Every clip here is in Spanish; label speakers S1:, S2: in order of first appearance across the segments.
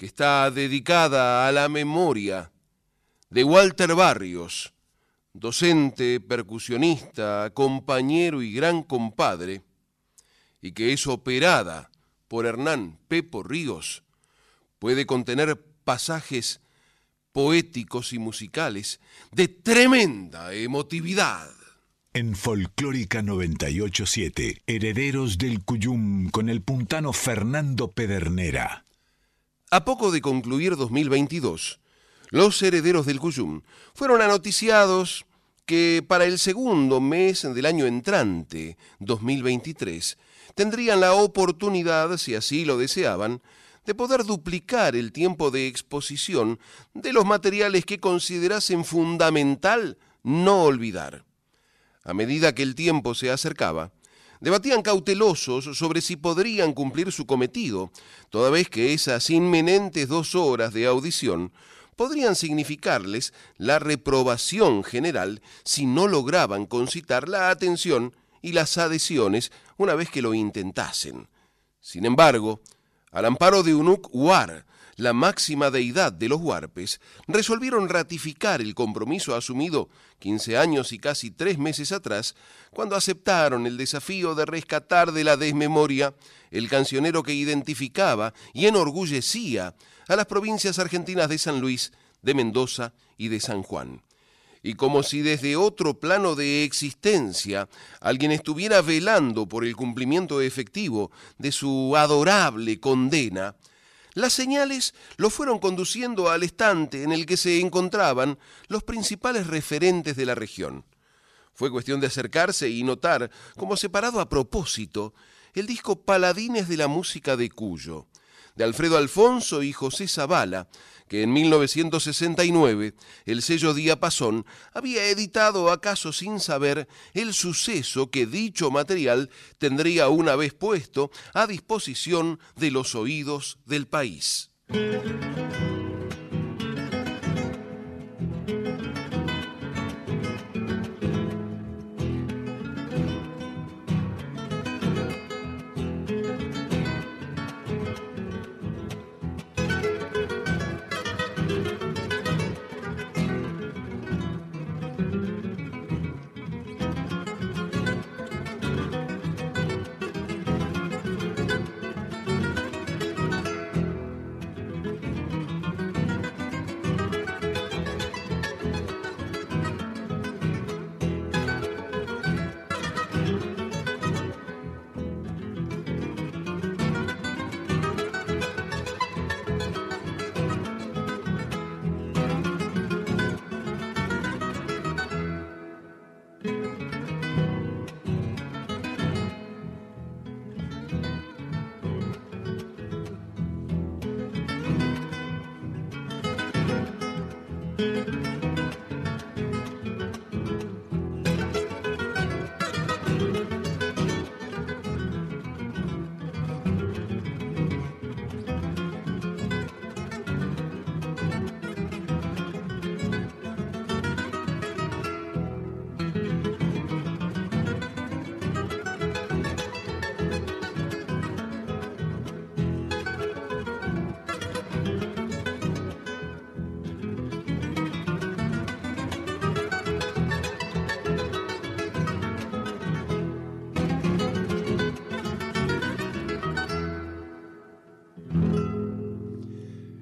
S1: que está dedicada a la memoria de Walter Barrios, docente, percusionista, compañero y gran compadre, y que es operada por Hernán Pepo Ríos, puede contener pasajes poéticos y musicales de tremenda emotividad.
S2: En Folclórica 987, Herederos del Cuyum con el puntano Fernando Pedernera.
S1: A poco de concluir 2022, los herederos del Cuyum fueron anoticiados que para el segundo mes del año entrante, 2023, tendrían la oportunidad, si así lo deseaban, de poder duplicar el tiempo de exposición de los materiales que considerasen fundamental no olvidar. A medida que el tiempo se acercaba, debatían cautelosos sobre si podrían cumplir su cometido, toda vez que esas inminentes dos horas de audición podrían significarles la reprobación general si no lograban concitar la atención y las adhesiones una vez que lo intentasen. Sin embargo, al amparo de Unuk War, la máxima deidad de los huarpes, resolvieron ratificar el compromiso asumido 15 años y casi tres meses atrás, cuando aceptaron el desafío de rescatar de la desmemoria el cancionero que identificaba y enorgullecía a las provincias argentinas de San Luis, de Mendoza y de San Juan. Y como si desde otro plano de existencia alguien estuviera velando por el cumplimiento efectivo de su adorable condena, las señales lo fueron conduciendo al estante en el que se encontraban los principales referentes de la región. Fue cuestión de acercarse y notar, como separado a propósito, el disco Paladines de la Música de Cuyo, de Alfredo Alfonso y José Zavala, que en 1969 el sello Diapasón había editado acaso sin saber el suceso que dicho material tendría una vez puesto a disposición de los oídos del país.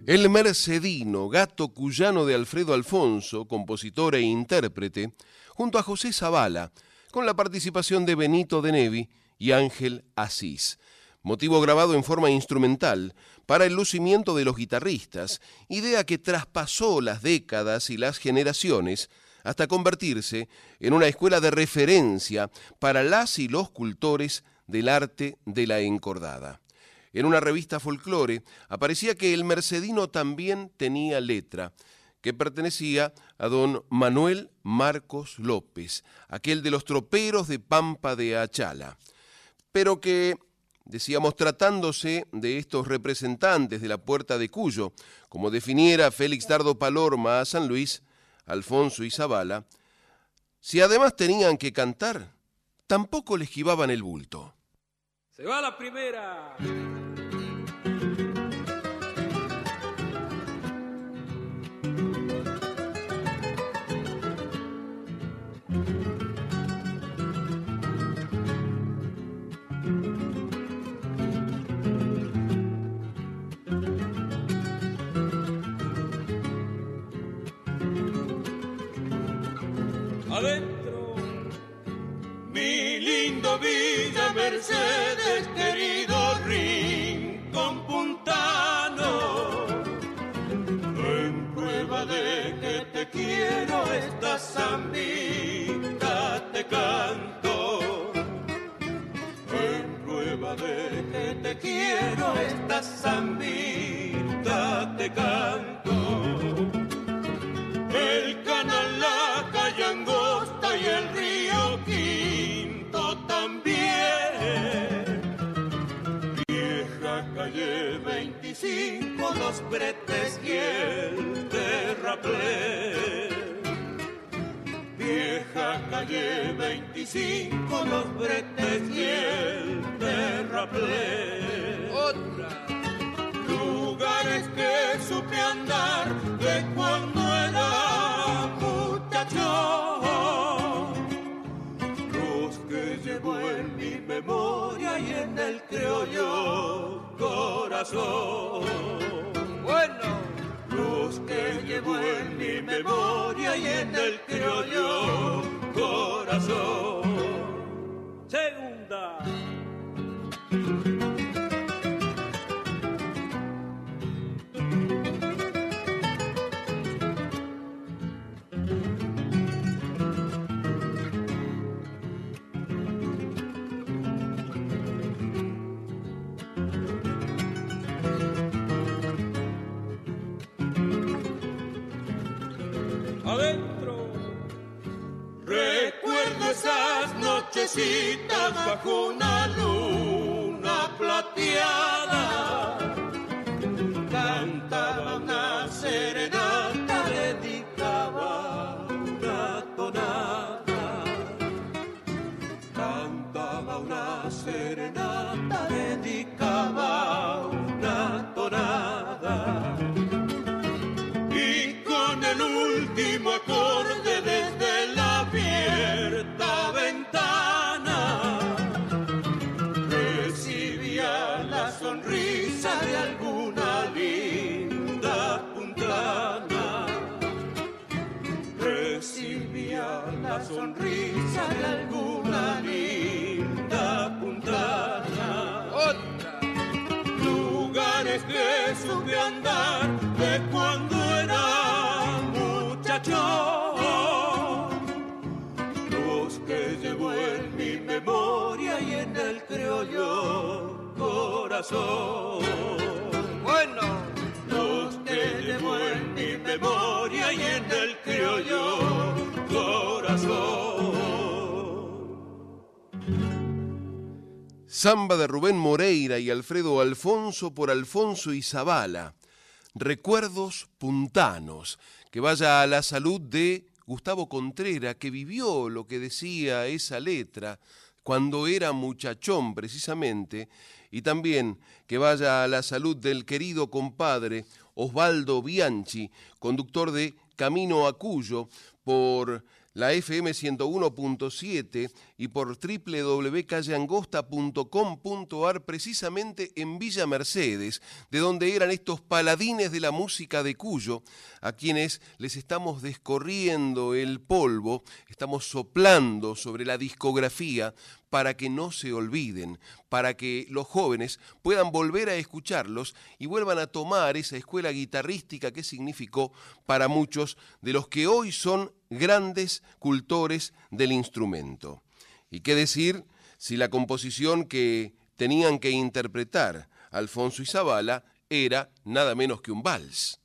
S1: El Mercedino, gato cuyano de Alfredo Alfonso, compositor e intérprete, junto a José Zavala, con la participación de Benito de Nevi y Ángel Asís. Motivo grabado en forma instrumental para el lucimiento de los guitarristas, idea que traspasó las décadas y las generaciones hasta convertirse en una escuela de referencia para las y los cultores del arte de la encordada. En una revista folclore aparecía que el Mercedino también tenía letra, que pertenecía a don Manuel Marcos López, aquel de los troperos de Pampa de Achala, pero que, decíamos, tratándose de estos representantes de la Puerta de Cuyo, como definiera Félix Dardo Palorma a San Luis, Alfonso y Zavala, si además tenían que cantar, tampoco le esquivaban el bulto.
S3: Se va la primera. Adentro,
S4: Villa Mercedes, querido rincón puntano. En prueba de que te quiero, esta zambita te canto. En prueba de que te quiero, esta zambita te canto. El 25, los bretes y el terraplén. Vieja calle 25, los bretes y el terraplén.
S3: Otra.
S4: Lugares que supe andar de cuando era muchacho. Los que llevo en mi memoria y en el criollo corazón.
S3: Bueno.
S4: Los que llevo en mi memoria y en el criollo corazón.
S3: Segunda.
S4: Nochecitas bajo una de alguna linda puntana
S3: Otra.
S4: lugares que supe andar de cuando era muchacho. Los que llevo en mi memoria y en el criollo corazón.
S3: Bueno.
S4: Los que llevo en mi memoria y en el criollo corazón.
S1: Samba de Rubén Moreira y Alfredo Alfonso por Alfonso y Zavala. Recuerdos puntanos. Que vaya a la salud de Gustavo Contrera, que vivió lo que decía esa letra cuando era muchachón precisamente, y también que vaya a la salud del querido compadre Osvaldo Bianchi, conductor de Camino a Cuyo, por la FM 101.7 y por www.calleangosta.com.ar precisamente en Villa Mercedes, de donde eran estos paladines de la música de Cuyo, a quienes les estamos descorriendo el polvo, estamos soplando sobre la discografía para que no se olviden, para que los jóvenes puedan volver a escucharlos y vuelvan a tomar esa escuela guitarrística que significó para muchos de los que hoy son grandes cultores del instrumento. ¿Y qué decir si la composición que tenían que interpretar Alfonso y Zavala, era nada menos que un vals.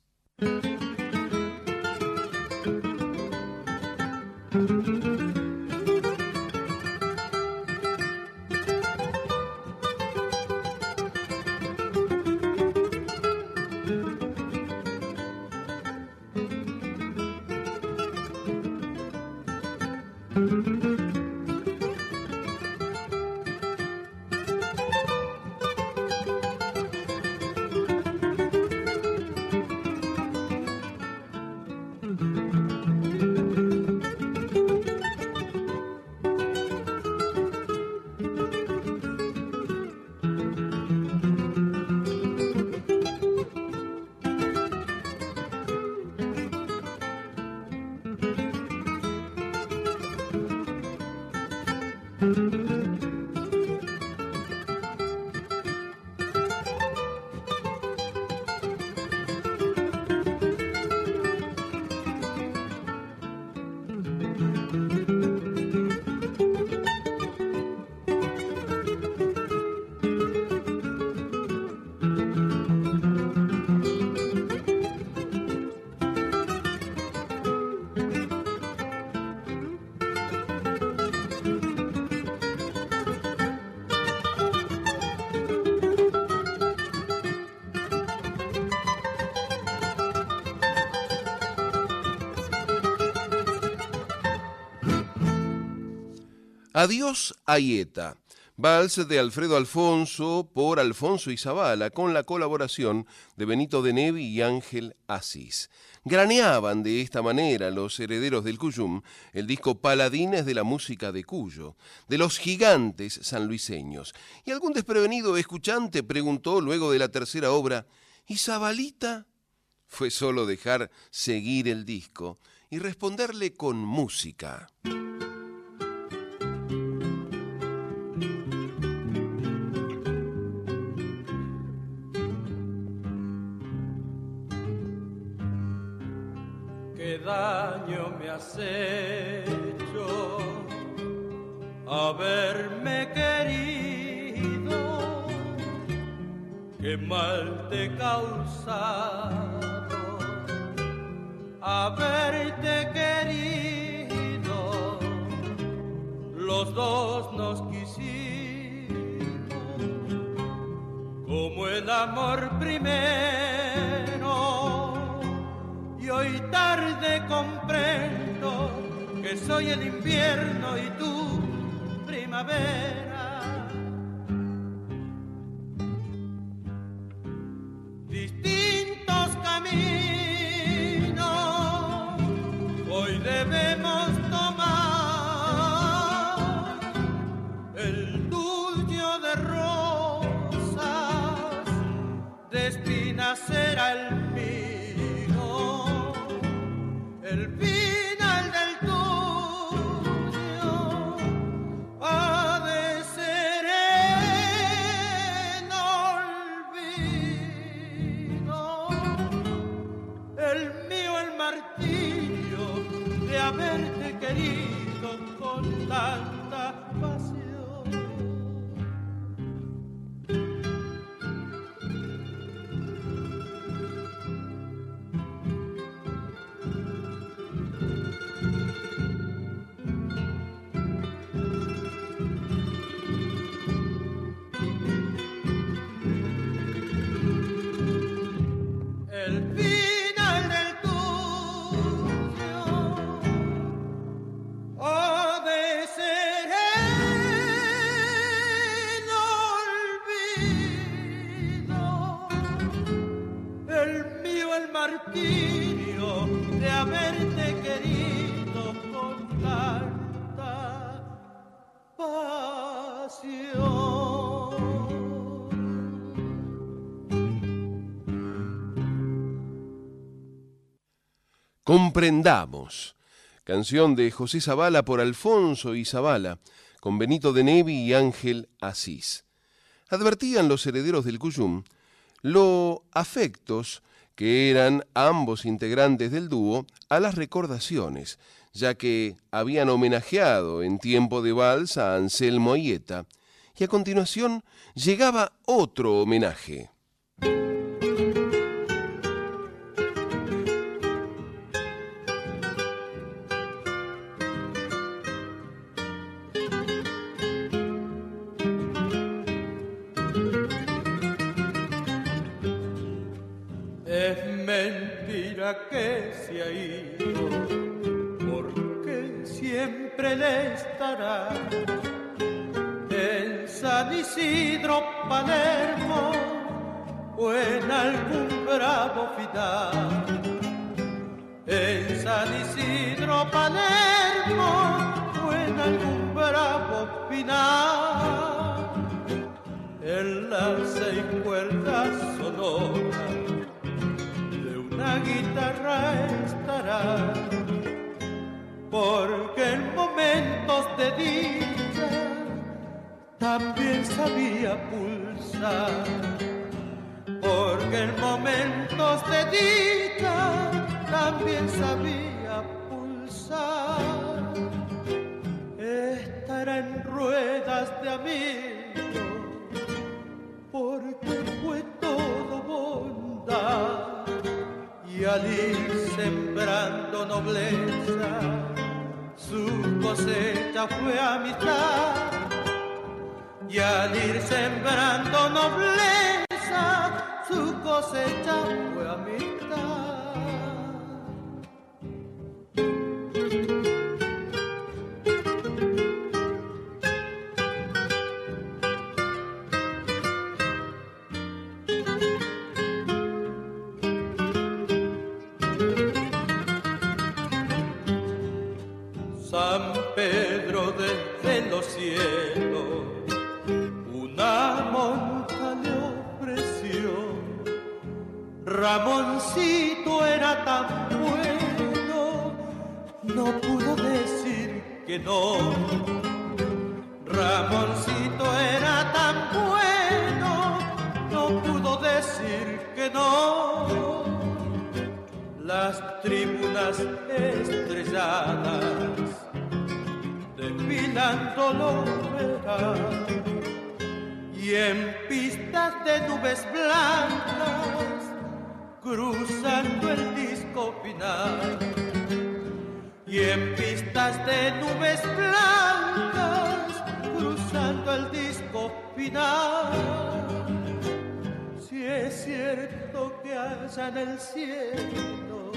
S1: Adiós Ayeta, vals de Alfredo Alfonso por Alfonso y con la colaboración de Benito de Nevi y Ángel Asís. Graneaban de esta manera los herederos del Cuyum el disco Paladines de la música de Cuyo, de los gigantes sanluiseños. Y algún desprevenido escuchante preguntó luego de la tercera obra, ¿y? Fue solo dejar seguir el disco y responderle con música.
S5: Has haberme querido, qué mal te causado. Haberte querido, los dos nos quisimos. Como el amor primero y hoy tarde comprendo que soy el invierno y tú primavera.
S1: Comprendamos. Canción de José Zavala por Alfonso y Zavala, con Benito de Nevi y Ángel Asís. Advertían los herederos del Cuyum lo afectos que eran ambos integrantes del dúo, a las recordaciones, ya que habían homenajeado en tiempo de vals a Anselmo Ayeta
S5: Y a continuación llegaba otro homenaje.
S6: En el cielo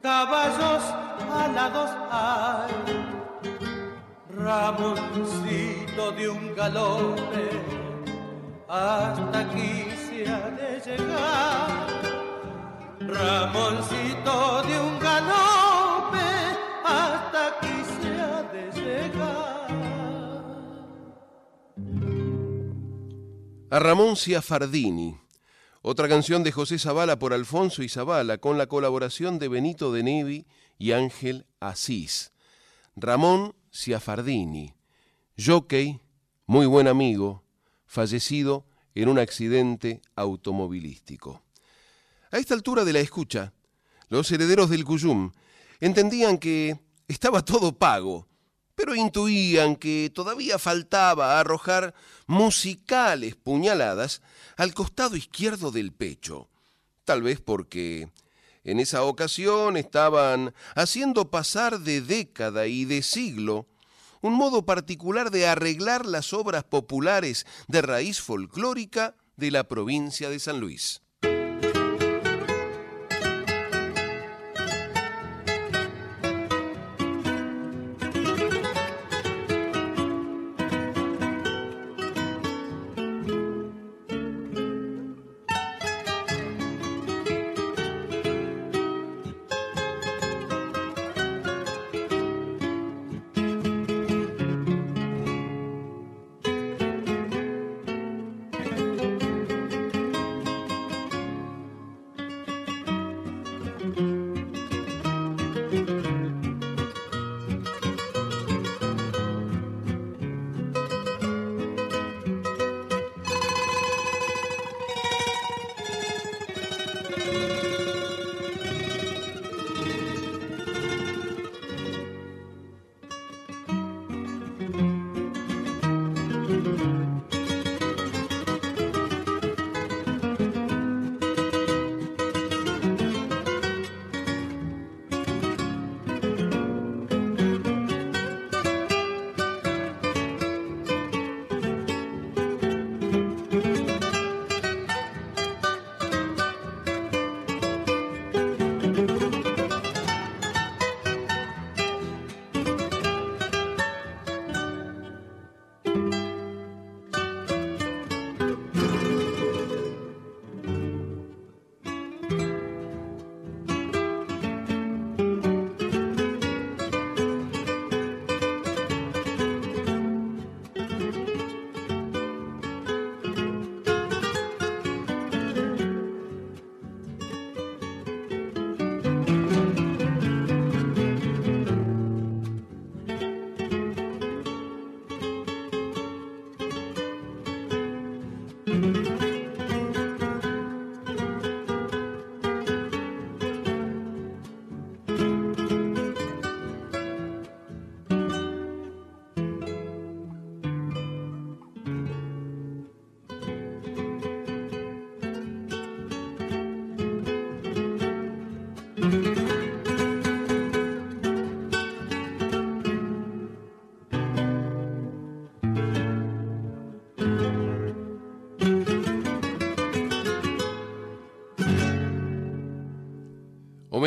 S6: caballos alados hay Ramoncito de un galope, hasta aquí se ha de llegar. Ramoncito de un galope, hasta aquí se ha de llegar.
S5: A Ramón Ciafardini, otra canción de José Zavala por Alfonso y Zavala, con la colaboración de Benito de Nevi y Ángel Asís. Ramón Ciafardini, jockey, muy buen amigo, fallecido en un accidente automovilístico. A esta altura de la escucha, los herederos del Cuyum entendían que estaba todo pago, pero intuían que todavía faltaba arrojar musicales puñaladas al costado izquierdo del pecho, tal vez porque en esa ocasión estaban haciendo pasar de década y de siglo un modo particular de arreglar las obras populares de raíz folclórica de la provincia de San Luis.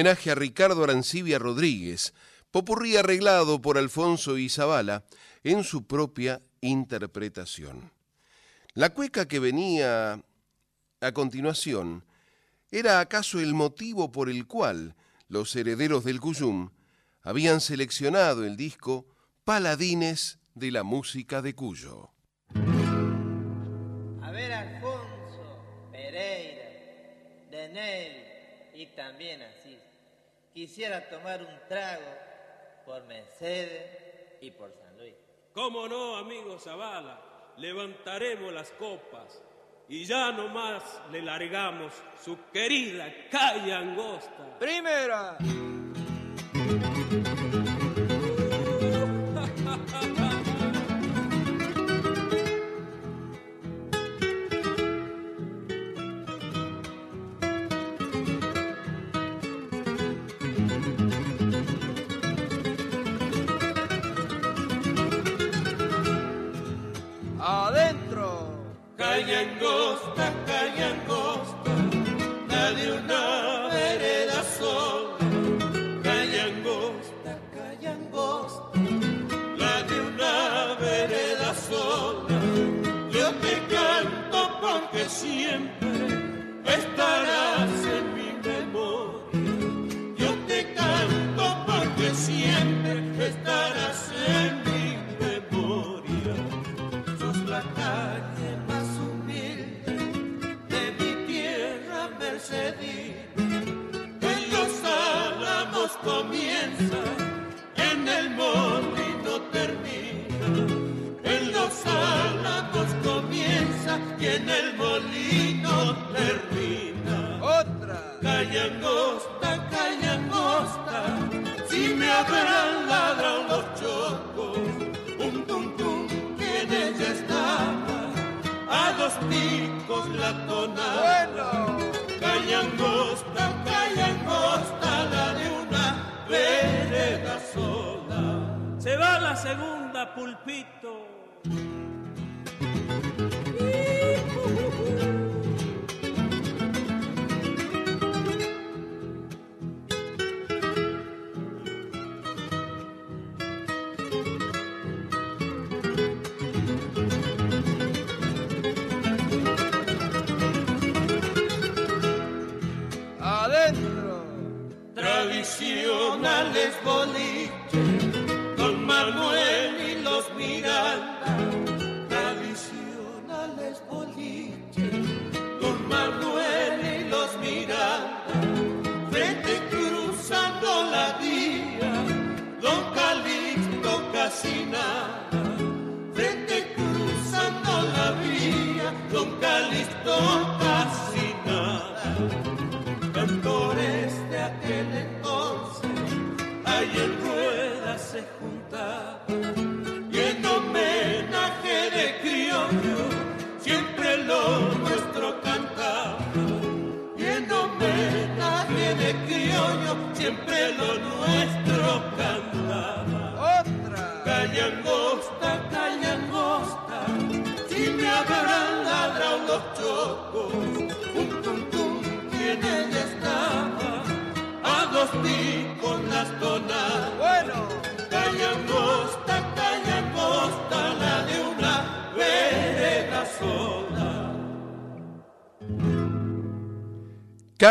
S1: Homenaje a Ricardo Arancibia Rodríguez, popurrí arreglado por Alfonso Izabala en su propia interpretación. La cueca que venía a continuación era acaso el motivo por el cual los herederos del Cuyum habían seleccionado el disco Paladines de la música de Cuyo.
S7: A ver, Alfonso, Pereira, Denel y también así. Quisiera tomar un trago por Mercedes y por San Luis.
S5: ¿Cómo no, amigo Zavala? Levantaremos las copas y ya nomás le largamos su querida calle angosta.
S8: Primera.
S5: Calle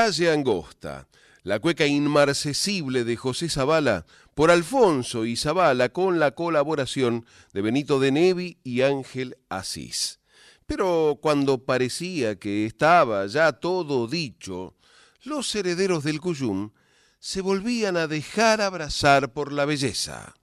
S5: Calle Angosta, la
S1: cueca inmarcesible de José Zavala por Alfonso y Zavala con la colaboración de Benito de Nevi y Ángel Asís. Pero cuando parecía que estaba ya todo dicho, los herederos del Cuyum se volvían a dejar abrazar por la belleza.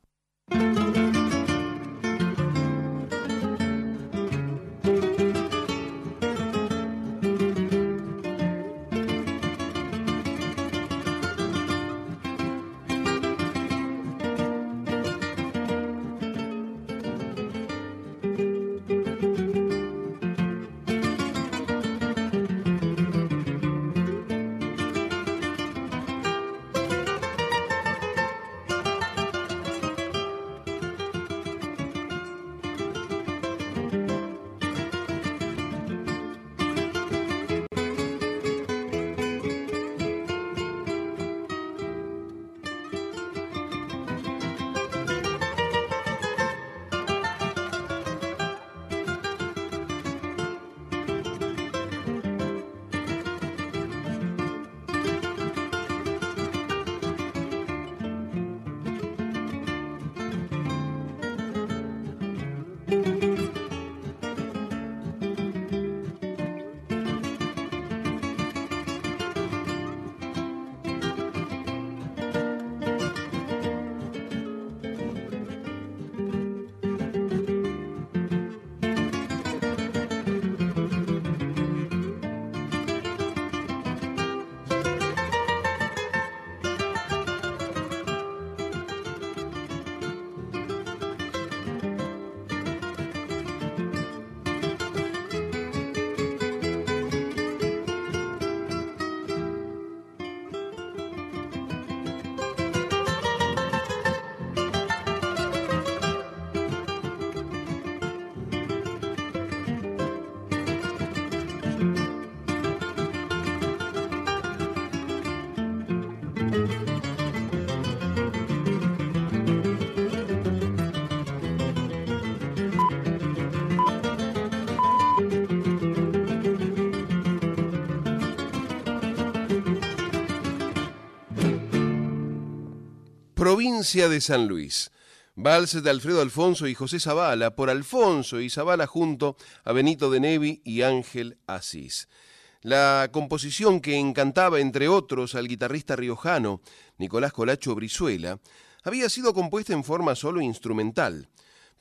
S1: Provincia de San Luis. Vals de Alfredo Alfonso y José Zavala, por Alfonso y Zavala junto a Benito de Nevi y Ángel Asís. La composición que encantaba, entre otros, al guitarrista riojano Nicolás Colacho Brizuela, había sido compuesta en forma solo instrumental,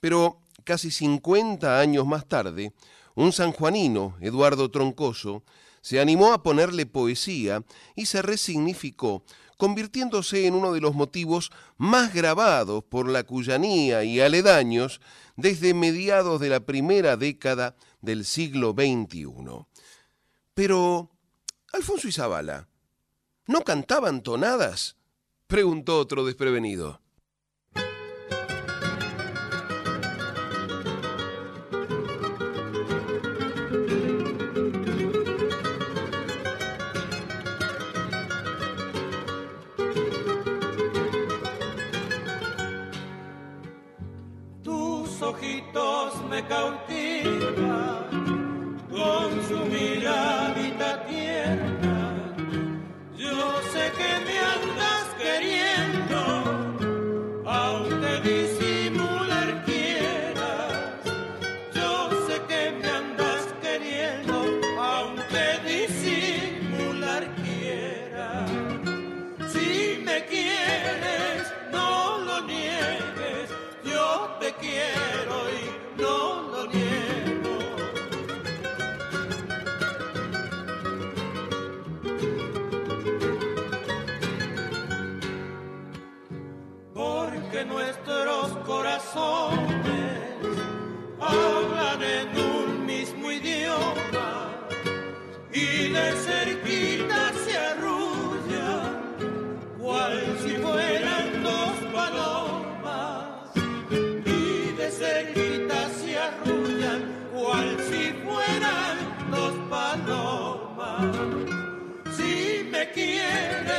S1: pero casi 50 años más tarde, un sanjuanino, Eduardo Troncoso, se animó a ponerle poesía y se resignificó convirtiéndose en uno de los motivos más grabados por la cuyanía y aledaños desde mediados de la primera década del siglo XXI. Pero, Alfonso y Zabala, ¿no cantaban tonadas? preguntó otro desprevenido.
S5: Me cautiva con su miradita tierna. Yo sé que me andas queriendo, corazones hablan en un mismo idioma y de cerquita se arrullan, cual si fueran dos palomas y de cerquita se arrullan, cual si fueran dos palomas. Si me quieres,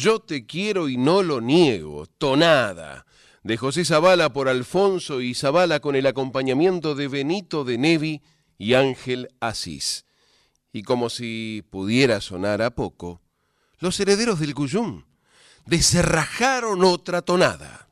S5: Yo te quiero y no lo niego,
S1: tonada, de José Zavala por Alfonso y Zavala con el acompañamiento de Benito de Nevi y Ángel Asís. Y como si pudiera sonar a poco, los herederos del Cuyum deserrajaron otra tonada.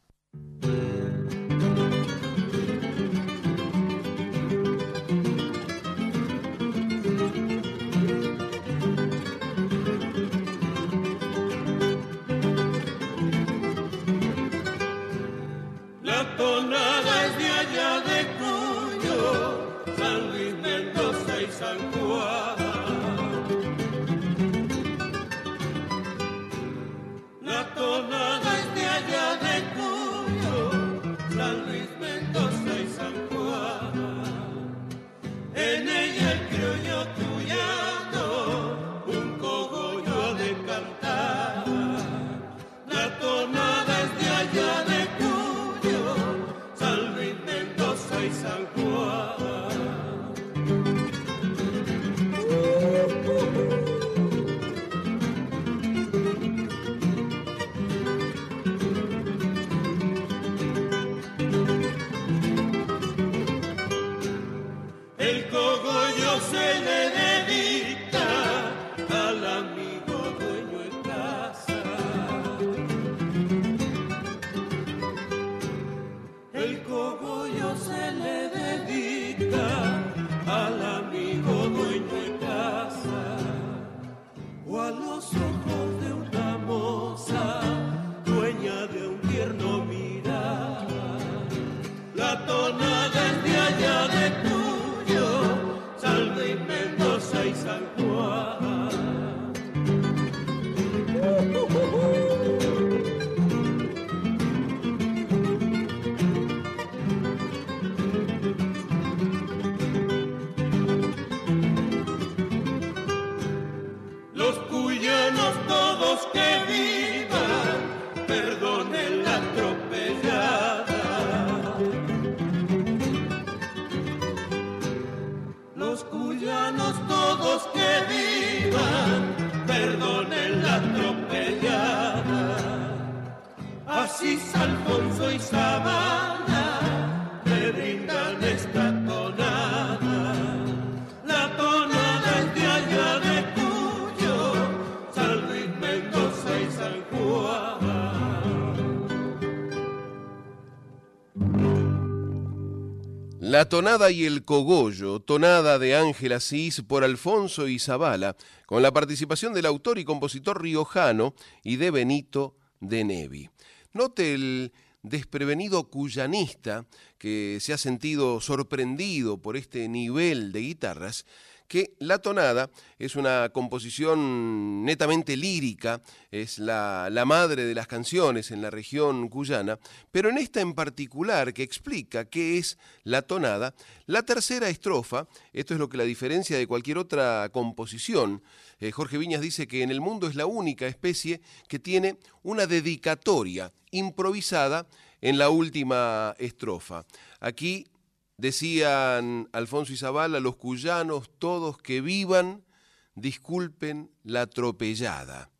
S1: Tonada y el cogollo, tonada de Ángel Asís por Alfonso Izabala, con la participación del autor y compositor riojano y de Benito de Nevi. Note el desprevenido cuyanista que se ha sentido sorprendido por este nivel de guitarras que La Tonada es una composición netamente lírica, es la, madre de las canciones en la región cuyana, pero en esta en particular que explica qué es La Tonada, la tercera estrofa, esto es lo que la diferencia de cualquier otra composición, eh, Jorge Viñas dice que en el mundo es la única especie que tiene una dedicatoria improvisada en la última estrofa. Aquí Decían Alfonso y Zabala, los cuyanos todos que vivan, disculpen la atropellada.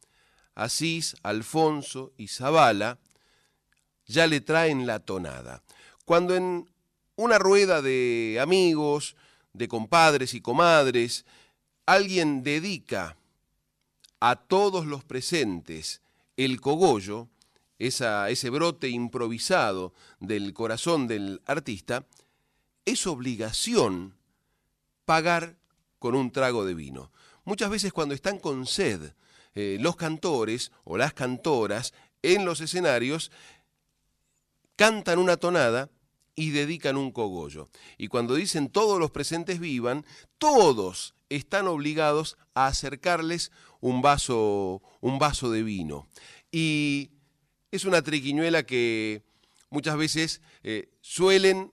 S1: Asís, Alfonso y Zabala ya le traen la tonada. Cuando en una rueda de amigos, de compadres y comadres, alguien dedica a todos los presentes el cogollo, ese brote improvisado del corazón del artista, es obligación pagar con un trago de vino. Muchas veces cuando están con sed eh, los cantores o las cantoras en los escenarios, cantan una tonada y dedican un cogollo. Y cuando dicen todos los presentes vivan, todos están obligados a acercarles un vaso, un vaso de vino. Y es una triquiñuela que muchas veces eh, suelen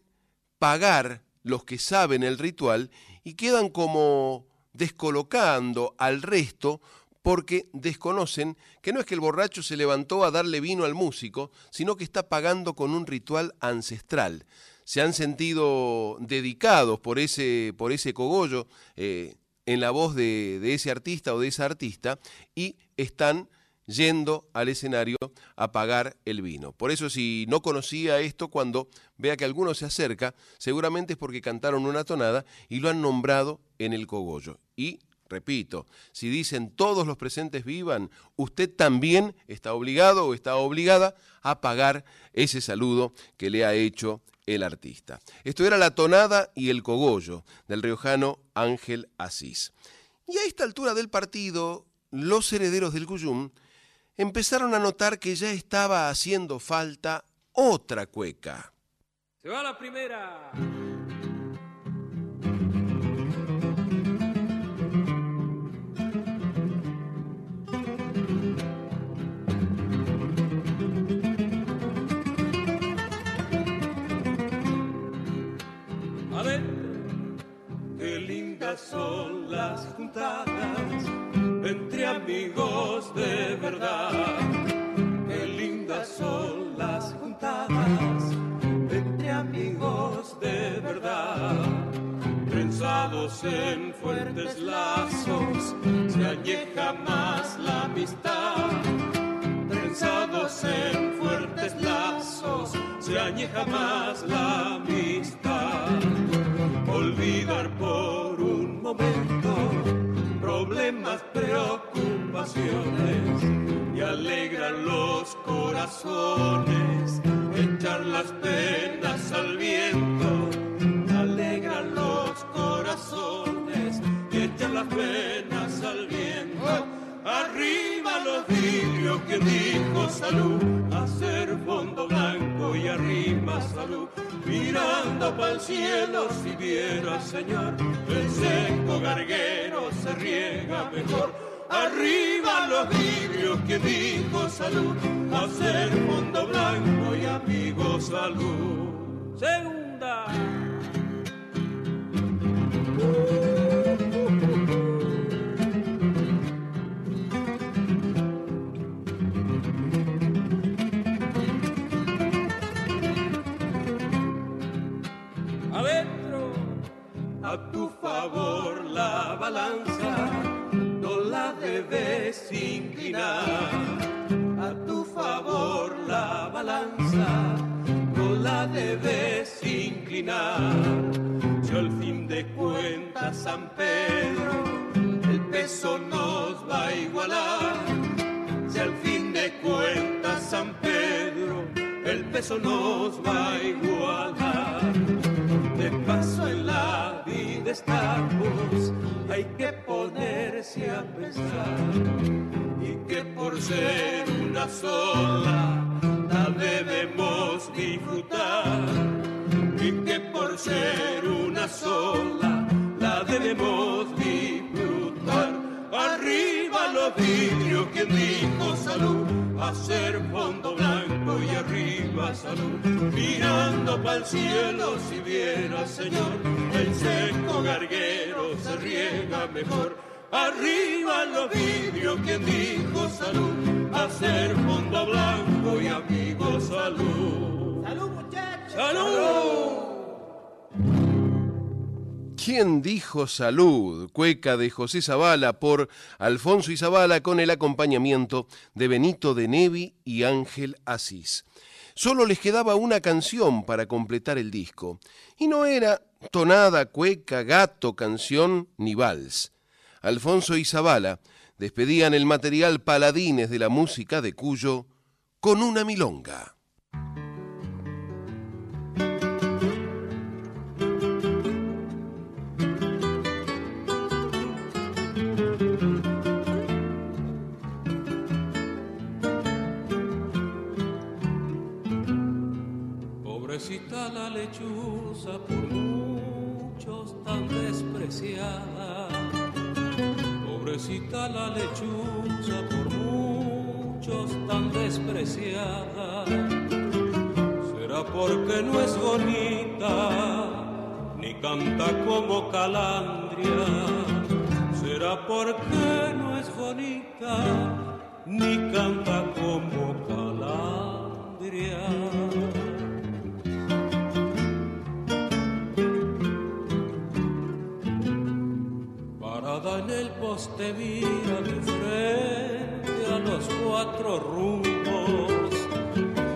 S1: pagar los que saben el ritual y quedan como descolocando al resto porque desconocen que no es que el borracho se levantó a darle vino al músico, sino que está pagando con un ritual ancestral. Se han sentido dedicados por ese, por ese cogollo eh, en la voz de, de ese artista o de esa artista y están yendo al escenario a pagar el vino. Por eso si no conocía esto, cuando vea que alguno se acerca, seguramente es porque cantaron una tonada y lo han nombrado en el cogollo. Y, repito, si dicen todos los presentes vivan, usted también está obligado o está obligada a pagar ese saludo que le ha hecho el artista. Esto era la tonada y el cogollo del riojano Ángel Asís. Y a esta altura del partido, los herederos del Cuyum empezaron a notar que ya estaba haciendo falta otra cueca.
S9: Se va la primera.
S4: Qué lindas son las juntadas amigos de verdad. Qué lindas son las juntadas entre amigos de verdad. Trenzados en fuertes lazos, se añeja más la amistad. Trenzados en fuertes lazos, se añeja más la amistad. Olvidar por un momento problemas, y alegran los corazones. Echar las penas al viento, alegran los corazones echar las penas al viento. Arriba los vidrios que dijo salud, hacer fondo blanco y arriba salud. Mirando para el cielo si viera Señor, el seco garguero se riega mejor. Arriba los vidrios que dijo salud, hacer fondo blanco y amigo salud.
S10: Segunda. Adentro.
S4: A tu favor la balanza la debes inclinar. A tu favor la balanza no la debes inclinar. Si al fin de cuentas San Pedro el peso nos va a igualar. Si al fin de cuentas San Pedro el peso nos va a igualar. De paso en la vida estamos, hay que ponerse a pensar. Y que por ser una sola la debemos disfrutar. Y que por ser una sola la debemos disfrutar. Arriba los vidrios, quien dijo salud, hacer fondo blanco y arriba salud. Mirando para el cielo, si viera Señor, el seco garguero se riega mejor. Arriba los vidrios, quien dijo salud, hacer fondo blanco y amigo salud.
S11: ¡Salud, muchachos!
S4: ¡Salud!
S1: ¿Quién dijo salud? Cueca de José Zavala por Alfonso y Zavala con el acompañamiento de Benito de Nevi y Ángel Asís. Solo les quedaba una canción para completar el disco, y no era tonada, cueca, gato, canción ni vals. Alfonso y Zavala despedían el material paladines de la música de Cuyo con una milonga.
S4: Lechuza, por muchos tan despreciada. Pobrecita la lechuza, por muchos tan despreciada. Será porque no es bonita, ni canta como calandria. Será porque no es bonita, ni canta como calandria. Poste mira de frente a los cuatro rumbos.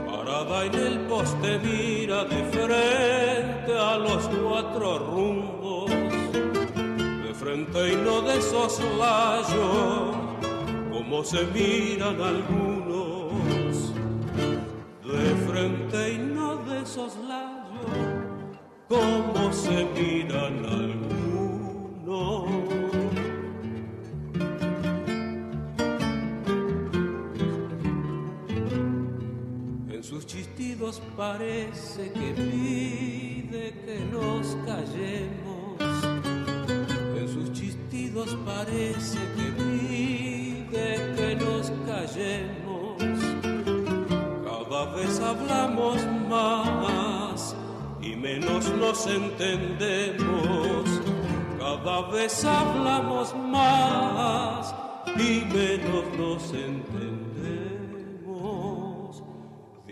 S4: Parada en el poste mira de frente a los cuatro rumbos. De frente y no de soslayo, como se miran algunos. De frente y no de soslayo, como se miran algunos. Parece que pide que nos callemos. En sus chistidos parece que pide que nos callemos. Cada vez hablamos más y menos nos entendemos. Cada vez hablamos más y menos nos entendemos.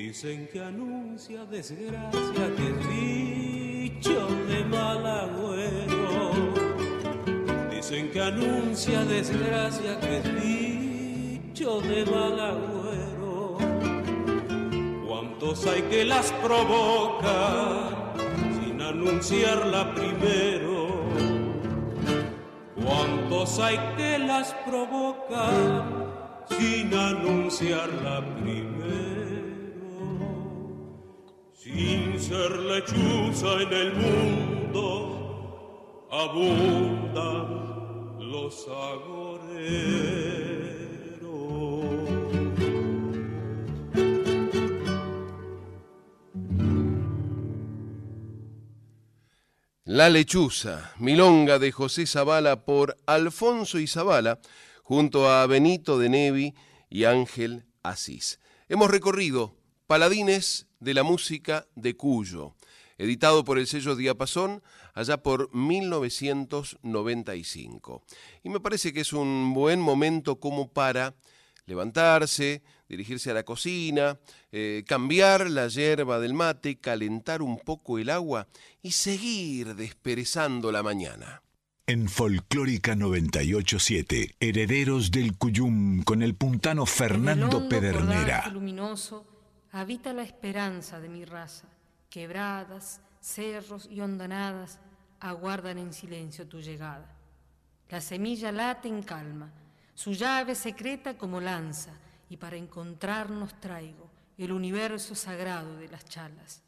S4: Dicen que anuncia desgracia, que es bicho de mal agüero. Dicen que anuncia desgracia, que es bicho de mal agüero. ¿Cuántos hay que las provocan sin anunciarla primero? ¿Cuántos hay que las provocan sin anunciarla primero? Lechuza en el mundo, abundan los agoreros.
S1: La lechuza, milonga de José Zavala por Alfonso y Zavala, junto a Benito de Nevi y Ángel Asís. Hemos recorrido Paladines de la música de Cuyo, editado por el sello Diapasón allá por 1995. Y me parece que es un buen momento como para levantarse, dirigirse a la cocina, eh, cambiar la hierba del mate, calentar un poco el agua y seguir desperezando la mañana.
S2: En Folclórica 987, Herederos del Cuyum con el puntano Fernando
S12: el
S2: Pedernera.
S12: luminoso habita la esperanza de mi raza. Quebradas, cerros y hondanadas aguardan en silencio tu llegada. La semilla late en calma, su llave secreta como lanza, y para encontrarnos traigo el universo sagrado de las chalas.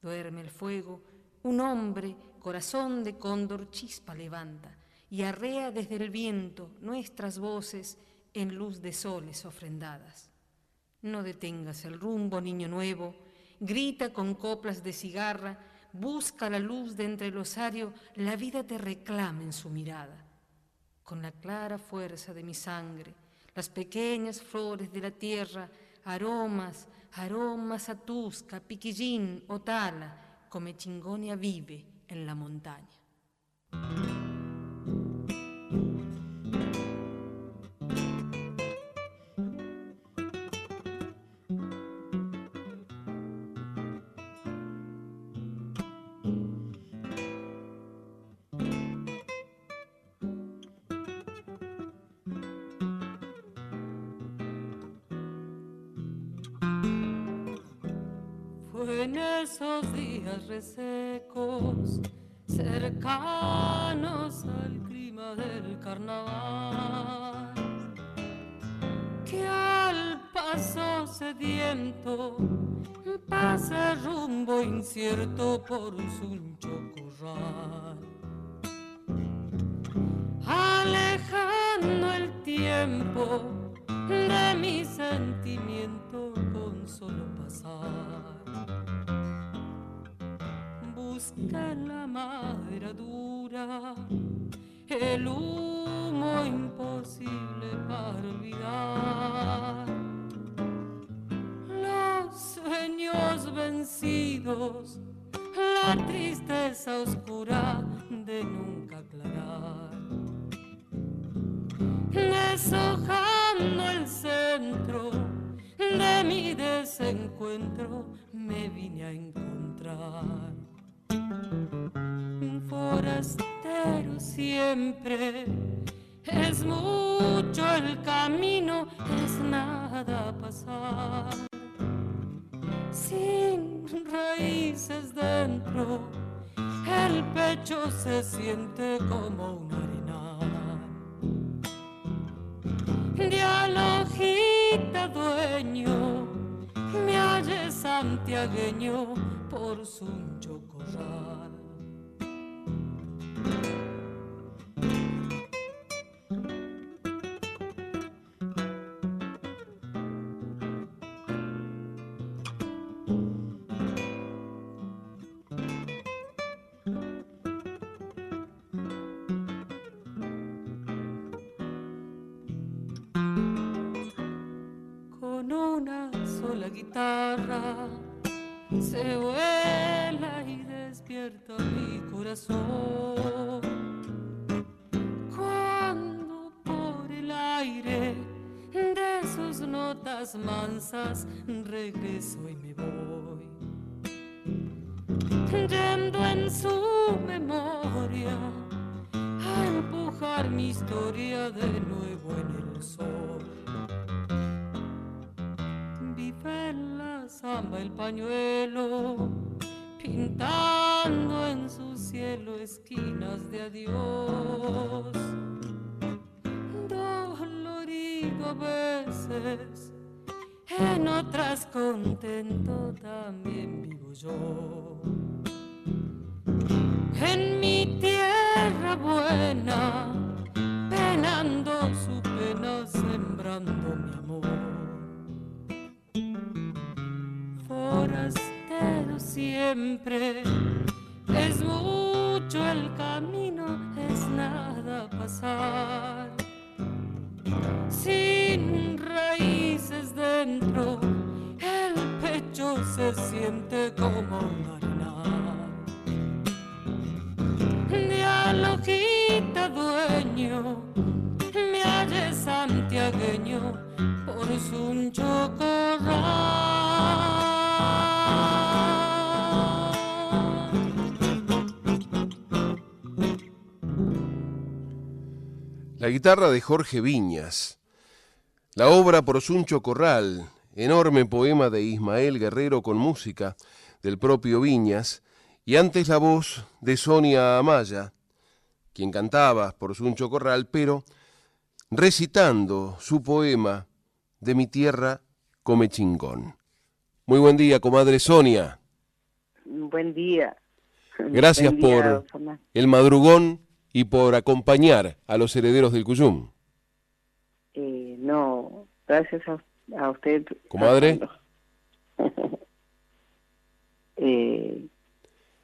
S12: Duerme el fuego, un hombre, corazón de cóndor chispa levanta, y arrea desde el viento nuestras voces en luz de soles ofrendadas. No detengas el rumbo, niño nuevo, grita con coplas de cigarra, busca la luz de entre el osario, la vida te reclama en su mirada. Con la clara fuerza de mi sangre, las pequeñas flores de la tierra, aromas, aromas a tusca, piquillín, otala, come chingonia vive en la montaña. Resecos, cercanos al clima del carnaval, que al paso sediento pasa rumbo incierto por su chocorral. Alejando el tiempo de mi sentimiento con solo pasar. Busca en la madera dura el humo imposible para olvidar. Los sueños vencidos, la tristeza oscura de nunca aclarar deshojando el centro de mi desencuentro me vine a encontrar. Un forastero siempre es mucho el camino, es nada pasar. Sin raíces dentro, el pecho se siente como un arenal dialogita dueño, me halle santiagueño por su chocorral. Con regreso y me voy. Yendo en su memoria a empujar mi historia de nuevo en el sol. Vive en la samba el pañuelo, pintando en su cielo esquinas de adiós. Dolorido a veces, en otras contento también vivo yo. En mi tierra buena, penando su pena, sembrando mi amor. Forastero siempre, es mucho el camino, es nada pasar. Sin raíces dentro, el pecho se siente como
S1: La guitarra de Jorge Viñas. La obra por Suncho Corral, enorme poema de Ismael Guerrero con música del propio Viñas, y antes la voz de Sonia Amaya, quien cantaba por Suncho Corral, pero recitando su poema de mi tierra come chingón. Muy buen día, comadre Sonia.
S13: Buen día.
S1: Gracias
S13: Buen día,
S1: por
S13: Fernando.
S1: el madrugón y por acompañar a los herederos del Cuyum.
S13: Eh, no, gracias a, a usted.
S1: Comadre.
S13: Eh,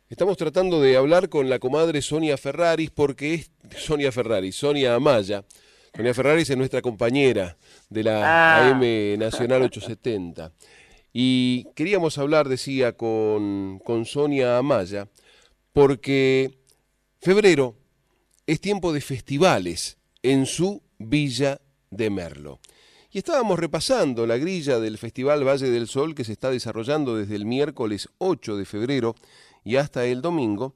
S1: Estamos tratando de hablar con la comadre Sonia Ferraris porque es Sonia Ferraris, Sonia Amaya. Sonia Ferraris es nuestra compañera de la
S13: Ah.
S1: AM Nacional 870. Y queríamos hablar, decía, con, con Sonia Amaya, porque febrero es tiempo de festivales en su Villa de Merlo. Y estábamos repasando la grilla del Festival Valle del Sol que se está desarrollando desde el miércoles 8 de febrero y hasta el domingo,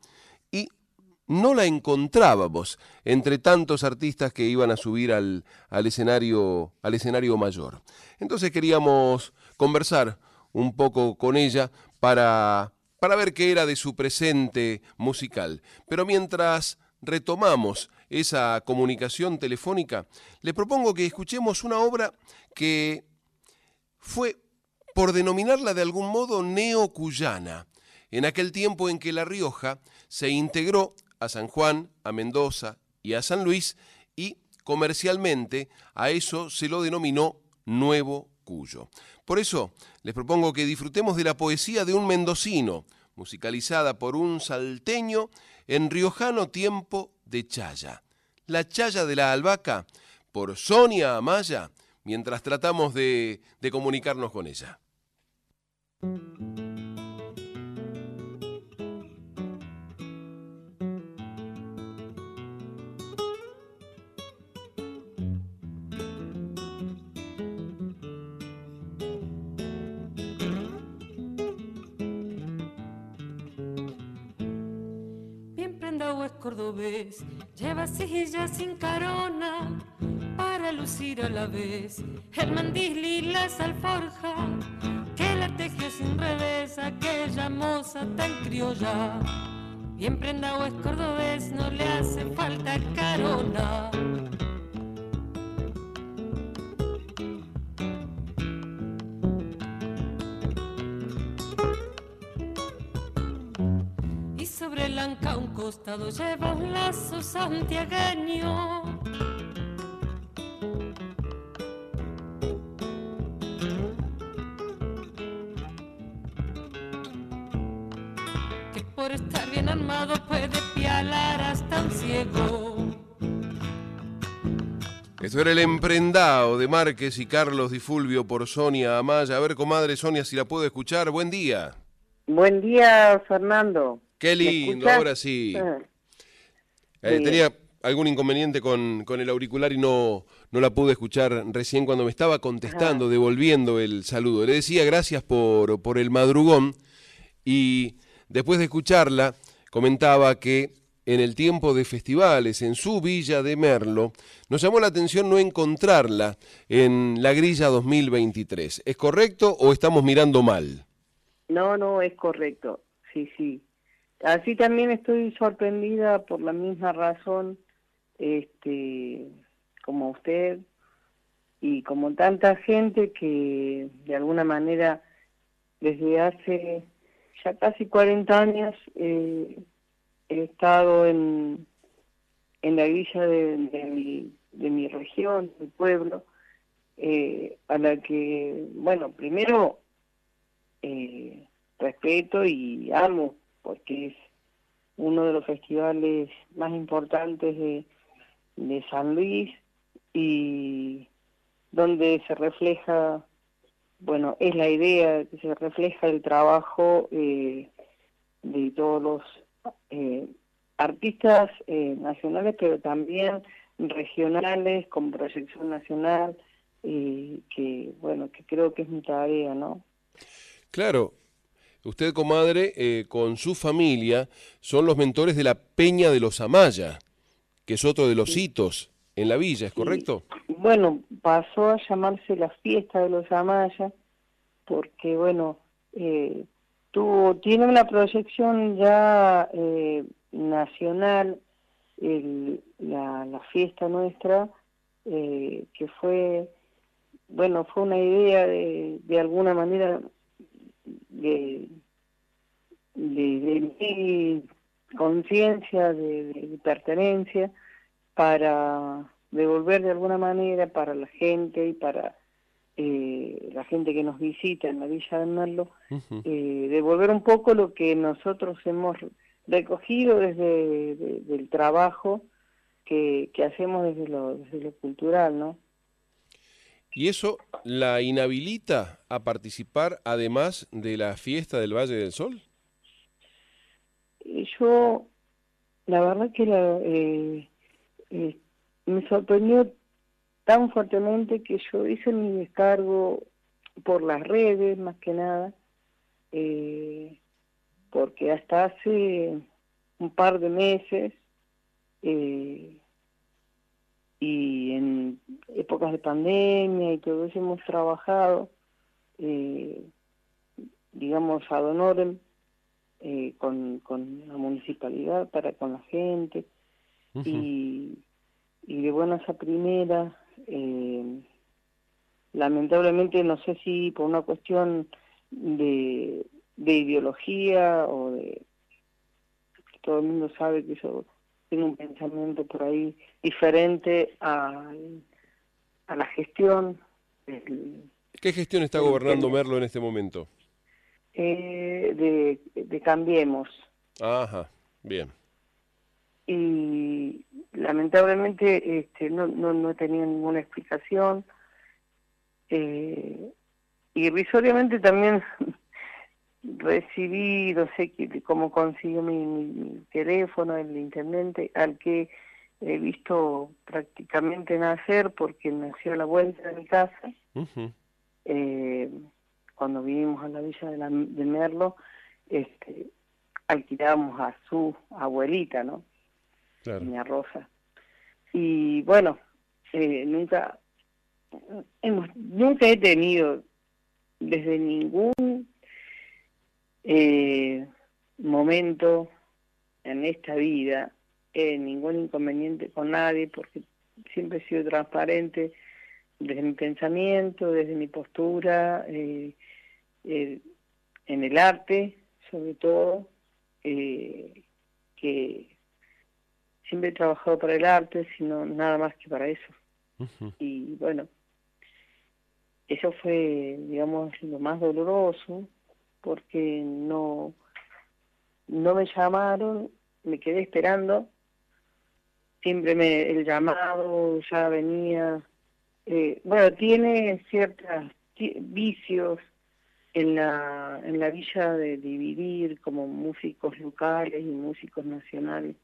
S1: y no la encontrábamos entre tantos artistas que iban a subir al, al escenario, al escenario mayor. Entonces queríamos conversar un poco con ella para, para ver qué era de su presente musical. Pero mientras retomamos esa comunicación telefónica, le propongo que escuchemos una obra que fue, por denominarla de algún modo, neocuyana, en aquel tiempo en que La Rioja se integró a San Juan, a Mendoza y a San Luis y comercialmente a eso se lo denominó Nuevo Cuyo. Por eso les propongo que disfrutemos de la poesía de un mendocino, musicalizada por un salteño en riojano tiempo de Chaya. La Chaya de la Albahaca, por Sonia Amaya, mientras tratamos de, de comunicarnos con ella.
S12: Lleva silla sin carona para lucir a la vez el mandil y las alforja que la tejió sin revés aquella moza tan criolla. Bien prendado es cordobés, no le hace falta carona. Sobre el anca a un costado lleva un lazo santiagueño. Que por estar bien armado puede pialar hasta un ciego.
S1: Esto era el emprendado de Márquez y Carlos Di Fulvio por Sonia Amaya. A ver, comadre Sonia, si la puedo escuchar. Buen día.
S13: buen día, Fernando.
S1: Qué
S13: ¿Me
S1: lindo, ahora sí.
S13: Ah,
S1: Eh, tenía algún inconveniente con, con, el auricular y no, no la pude escuchar recién cuando me estaba contestando, devolviendo el saludo. Le decía gracias por, por el madrugón y después de escucharla comentaba que en el tiempo de festivales en su villa de Merlo, nos llamó la atención no encontrarla en la grilla 2023. ¿Es correcto o estamos mirando mal?
S13: No, no, es correcto. Sí, sí. Así también estoy sorprendida por la misma razón, este, como usted y como tanta gente que de alguna manera desde hace ya casi 40 años eh, he estado en, en la villa de, mi, de mi región, mi pueblo, eh, a la que, bueno, primero eh, respeto y amo porque es uno de los festivales más importantes de, de San Luis y donde se refleja, bueno, es la idea que se refleja el trabajo eh, de todos los eh, artistas eh, nacionales, pero también regionales con proyección nacional, y que, bueno, que creo que es mi tarea, ¿no?
S1: Claro, Usted, comadre, eh, con su familia, son los mentores de la Peña de los Amaya, que es otro de los hitos en la villa, ¿es correcto?
S13: Bueno, pasó a llamarse la fiesta de los Amaya, porque, bueno, eh, tuvo, tiene una proyección ya eh, nacional, la, la, fiesta nuestra, eh, que fue, bueno, fue una idea de, de alguna manera de, de, mi conciencia de, pertenencia para devolver de alguna manera para la gente y para eh, la gente que nos visita en la Villa de Merlo, eh, devolver un poco lo que nosotros hemos recogido desde el trabajo que, que hacemos desde lo, desde lo cultural, ¿no?
S1: ¿Y eso la inhabilita a participar además de la fiesta del Valle del Sol?
S13: Yo, la verdad que eh, eh, me sorprendió tan fuertemente que yo hice mi descargo por las redes, más que nada, eh, porque hasta hace un par de meses y en épocas de pandemia y todo eso hemos trabajado, eh, digamos, ad honorem eh, con, con la municipalidad, para con la gente, y, y de buenas a primera, eh, lamentablemente no sé si por una cuestión de, de ideología o de todo el mundo sabe que eso tiene un pensamiento por ahí diferente a, a la gestión.
S1: ¿Qué gestión está gobernando Merlo en este momento?
S13: Eh, de, de Cambiemos.
S1: Ajá, bien.
S13: Y lamentablemente este, no, no, no he tenido ninguna explicación. Eh, y irrisoriamente también recibí, no sé cómo consiguió mi, teléfono, el intendente, al que he visto prácticamente nacer porque nació a la vuelta de mi casa. eh, cuando vivimos a la villa de, la, de Merlo, este, alquilábamos a su abuelita, ¿no? Claro. Doña Rosa. Y bueno, eh, nunca, hemos, nunca he tenido desde ningún eh, momento en esta vida eh, ningún inconveniente con nadie porque siempre he sido transparente desde mi pensamiento, desde mi postura, eh, eh, en el arte sobre todo, que siempre he trabajado para el arte, sino nada más que para eso. Y bueno, eso fue, digamos, lo más doloroso, porque no, no me llamaron, me quedé esperando, siempre me, el llamado ya venía, eh, bueno, tiene ciertos vicios en la, en la villa de dividir como músicos locales y músicos nacionales.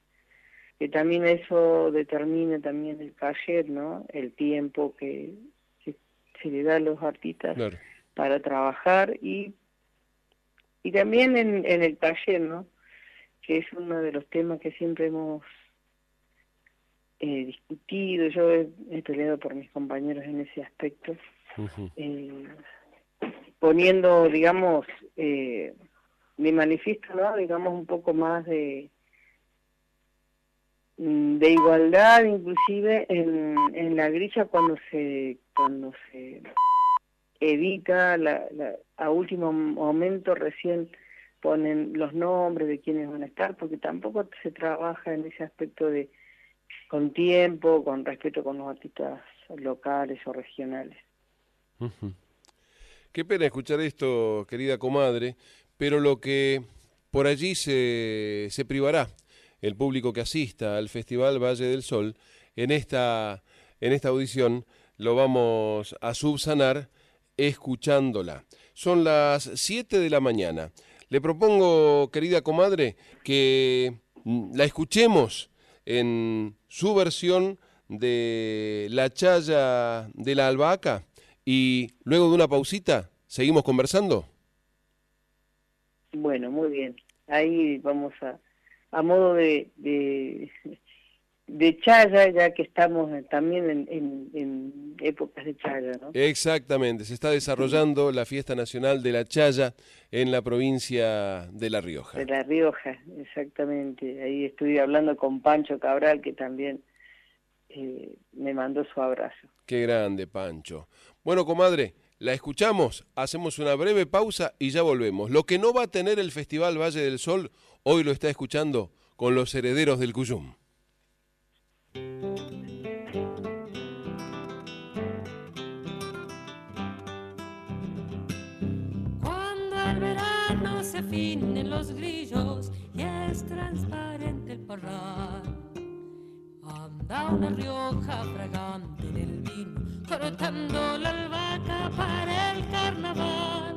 S13: que también eso determina también el taller, ¿no? El tiempo que, se le da a los artistas para trabajar y y también en, en el taller, ¿no? Que es uno de los temas que siempre hemos eh, discutido. Yo he, peleado por mis compañeros en ese aspecto, eh, poniendo, digamos, eh, de manifiesto, ¿no? Digamos un poco más de Mm, de igualdad inclusive en, en la grilla cuando se cuando se edita la, a último momento recién ponen los nombres de quienes van a estar porque tampoco se trabaja en ese aspecto de con tiempo con respeto con los artistas locales o regionales.
S1: Qué pena escuchar esto querida comadre pero lo que por allí se se privará el público que asista al Festival Valle del Sol, en esta, en esta audición lo vamos a subsanar escuchándola. Son las 7 de la mañana. Le propongo, querida comadre, que la escuchemos en su versión de La Chaya de la Albahaca y luego de una pausita, ¿seguimos conversando?
S13: Bueno, muy bien. Ahí vamos a, a modo de, de, chaya, ya que estamos también en, en, épocas de chaya, ¿no?
S1: Exactamente, se está desarrollando la fiesta nacional de la chaya en la provincia de La Rioja.
S13: De La Rioja, exactamente. Ahí estuve hablando con Pancho Cabral, que también eh, me mandó su abrazo.
S1: Qué grande, Pancho. Bueno, comadre, la escuchamos, hacemos una breve pausa y ya volvemos. Lo que no va a tener el Festival Valle del Sol Hoy lo está escuchando con los herederos del Cuyum.
S12: Verano se finen los grillos y es transparente el parral, anda una rioja fragante en el vino, cortando la albahaca para el carnaval.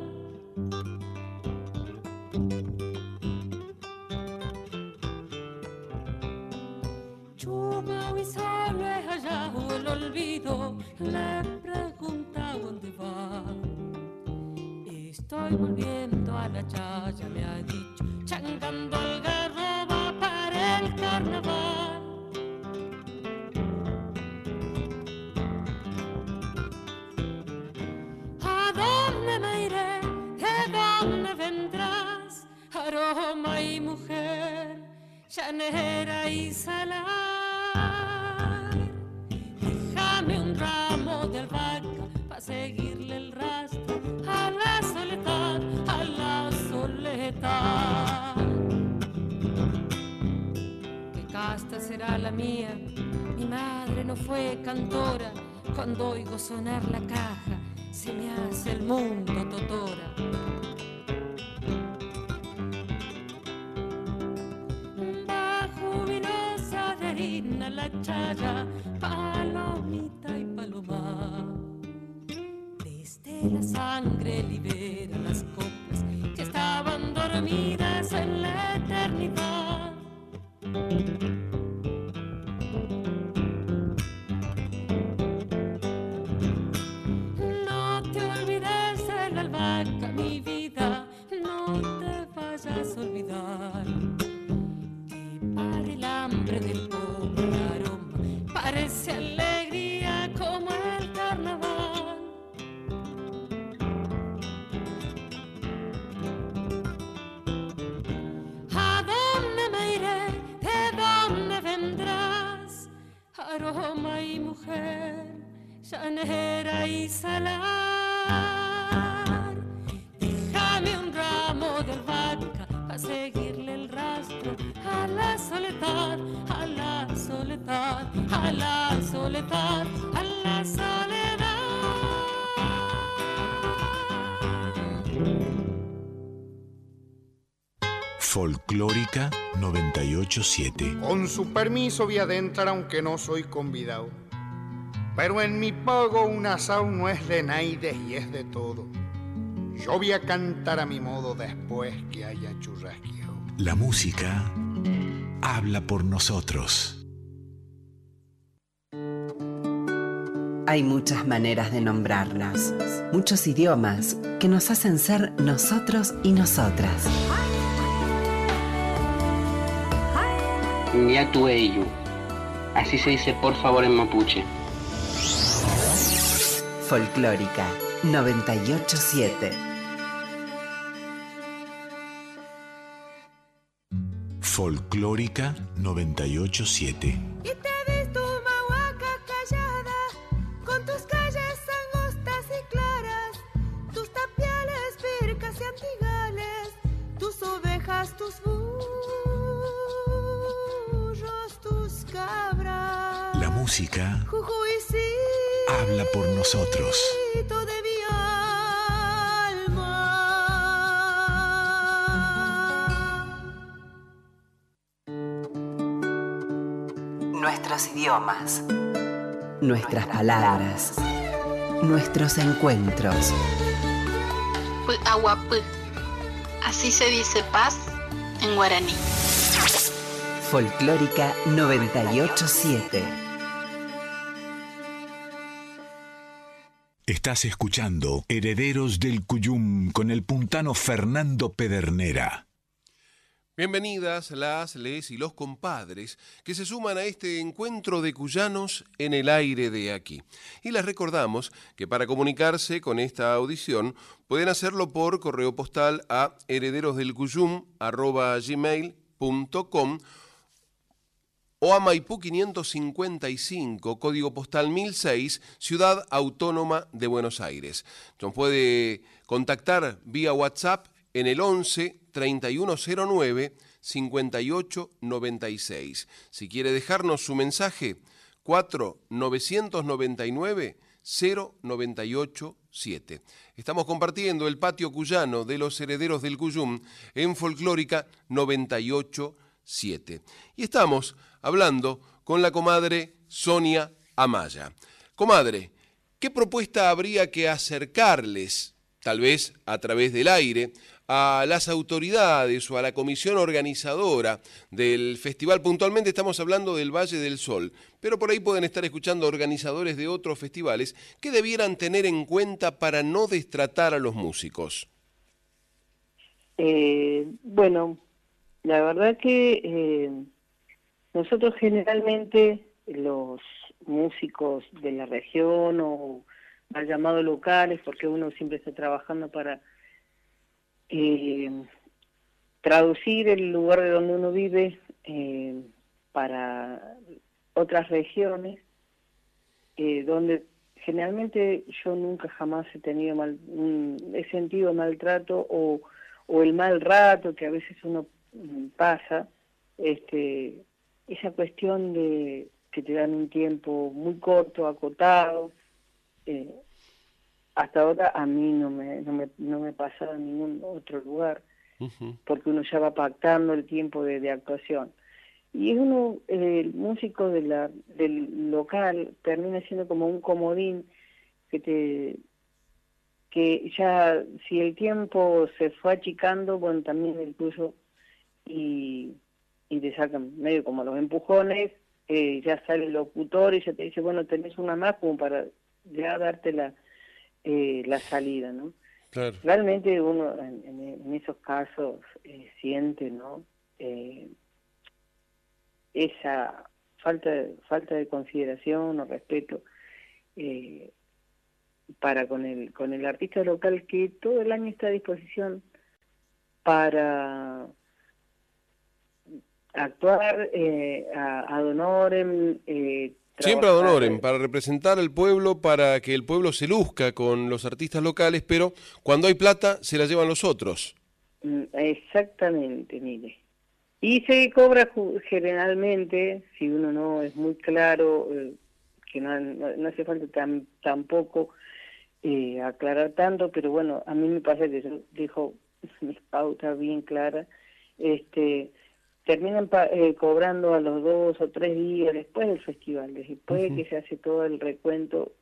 S12: Y solo he hallado el olvido, le Estoy volviendo a la chaya, me ha dicho, changando garro Cuando oigo sonar la caja, se me hace el mundo totora.
S2: Folclórica 987.
S8: Con su permiso voy a adentrar aunque no soy convidado. Pero en mi pago un asao no es de naides y es de todo. Yo voy a cantar a mi modo después que haya churrasqueado.
S2: La música habla por nosotros.
S14: Hay muchas maneras de nombrarnos, muchos idiomas que nos hacen ser nosotros y nosotras.
S15: Nyatueyu. Así se dice por favor en mapuche.
S14: Folclórica 987.
S2: Folclórica 987. Por nosotros.
S14: Nuestros idiomas. Nuestras palabras. Nuestros encuentros.
S16: Aguapú. Así se dice paz en guaraní.
S14: Folclórica 987.
S2: Estás escuchando Herederos del Cuyum con el puntano Fernando Pedernera.
S1: Bienvenidas las, les y los compadres que se suman a este encuentro de cuyanos en el aire de aquí. Y les recordamos que para comunicarse con esta audición pueden hacerlo por correo postal a herederosdelcuyum.gmail.com o a Maipú 555, código postal 1006, Ciudad Autónoma de Buenos Aires. Nos puede contactar vía WhatsApp en el 11 3109 5896. Si quiere dejarnos su mensaje, 4 999 0987. Estamos compartiendo el patio cuyano de los herederos del Cuyum en Folclórica 987. Y estamos hablando con la comadre Sonia Amaya. Comadre, ¿qué propuesta habría que acercarles, tal vez a través del aire, a las autoridades o a la comisión organizadora del festival. Puntualmente estamos hablando del Valle del Sol, pero por ahí pueden estar escuchando organizadores de otros festivales que debieran tener en cuenta para no destratar a los músicos.
S13: Eh, bueno, la verdad que eh, nosotros generalmente los músicos de la región o mal llamados locales, porque uno siempre está trabajando para eh, traducir el lugar de donde uno vive eh, para otras regiones, eh, donde generalmente yo nunca jamás he tenido mal, mm, he sentido maltrato o, o el mal rato que a veces uno pasa, este, esa cuestión de que te dan un tiempo muy corto, acotado, eh, hasta ahora a mí no me, no me, no me pasa en ningún otro lugar, porque uno ya va pactando el tiempo de, de actuación. Y es uno, eh, el músico de la, del local termina siendo como un comodín que te que ya si el tiempo se fue achicando, bueno, también el tuyo y, y te sacan medio como los empujones, eh, ya sale el locutor y ya te dice, bueno, tenés una más como para ya darte la, eh, la salida, ¿no?
S1: Claro.
S13: Realmente uno en, en- en esos casos eh, siente, ¿no? Eh, esa falta de, falta de consideración o respeto eh, para con el con el artista local que todo el año está a disposición para actuar eh, a, ad honorem, eh,
S1: Siempre ad honorem, para representar al pueblo, para que el pueblo se luzca con los artistas locales, pero cuando hay plata se la llevan los otros.
S13: Mm, Exactamente, mire. Y se cobra generalmente, si uno no es muy claro, eh, que no, no, no hace falta tam- tampoco eh, aclarar tanto, pero bueno, a mí me pasa que yo dejo mis pautas bien claras, este, terminan pa- eh, cobrando a los dos o tres días después del festival, después de que se hace todo el recuento,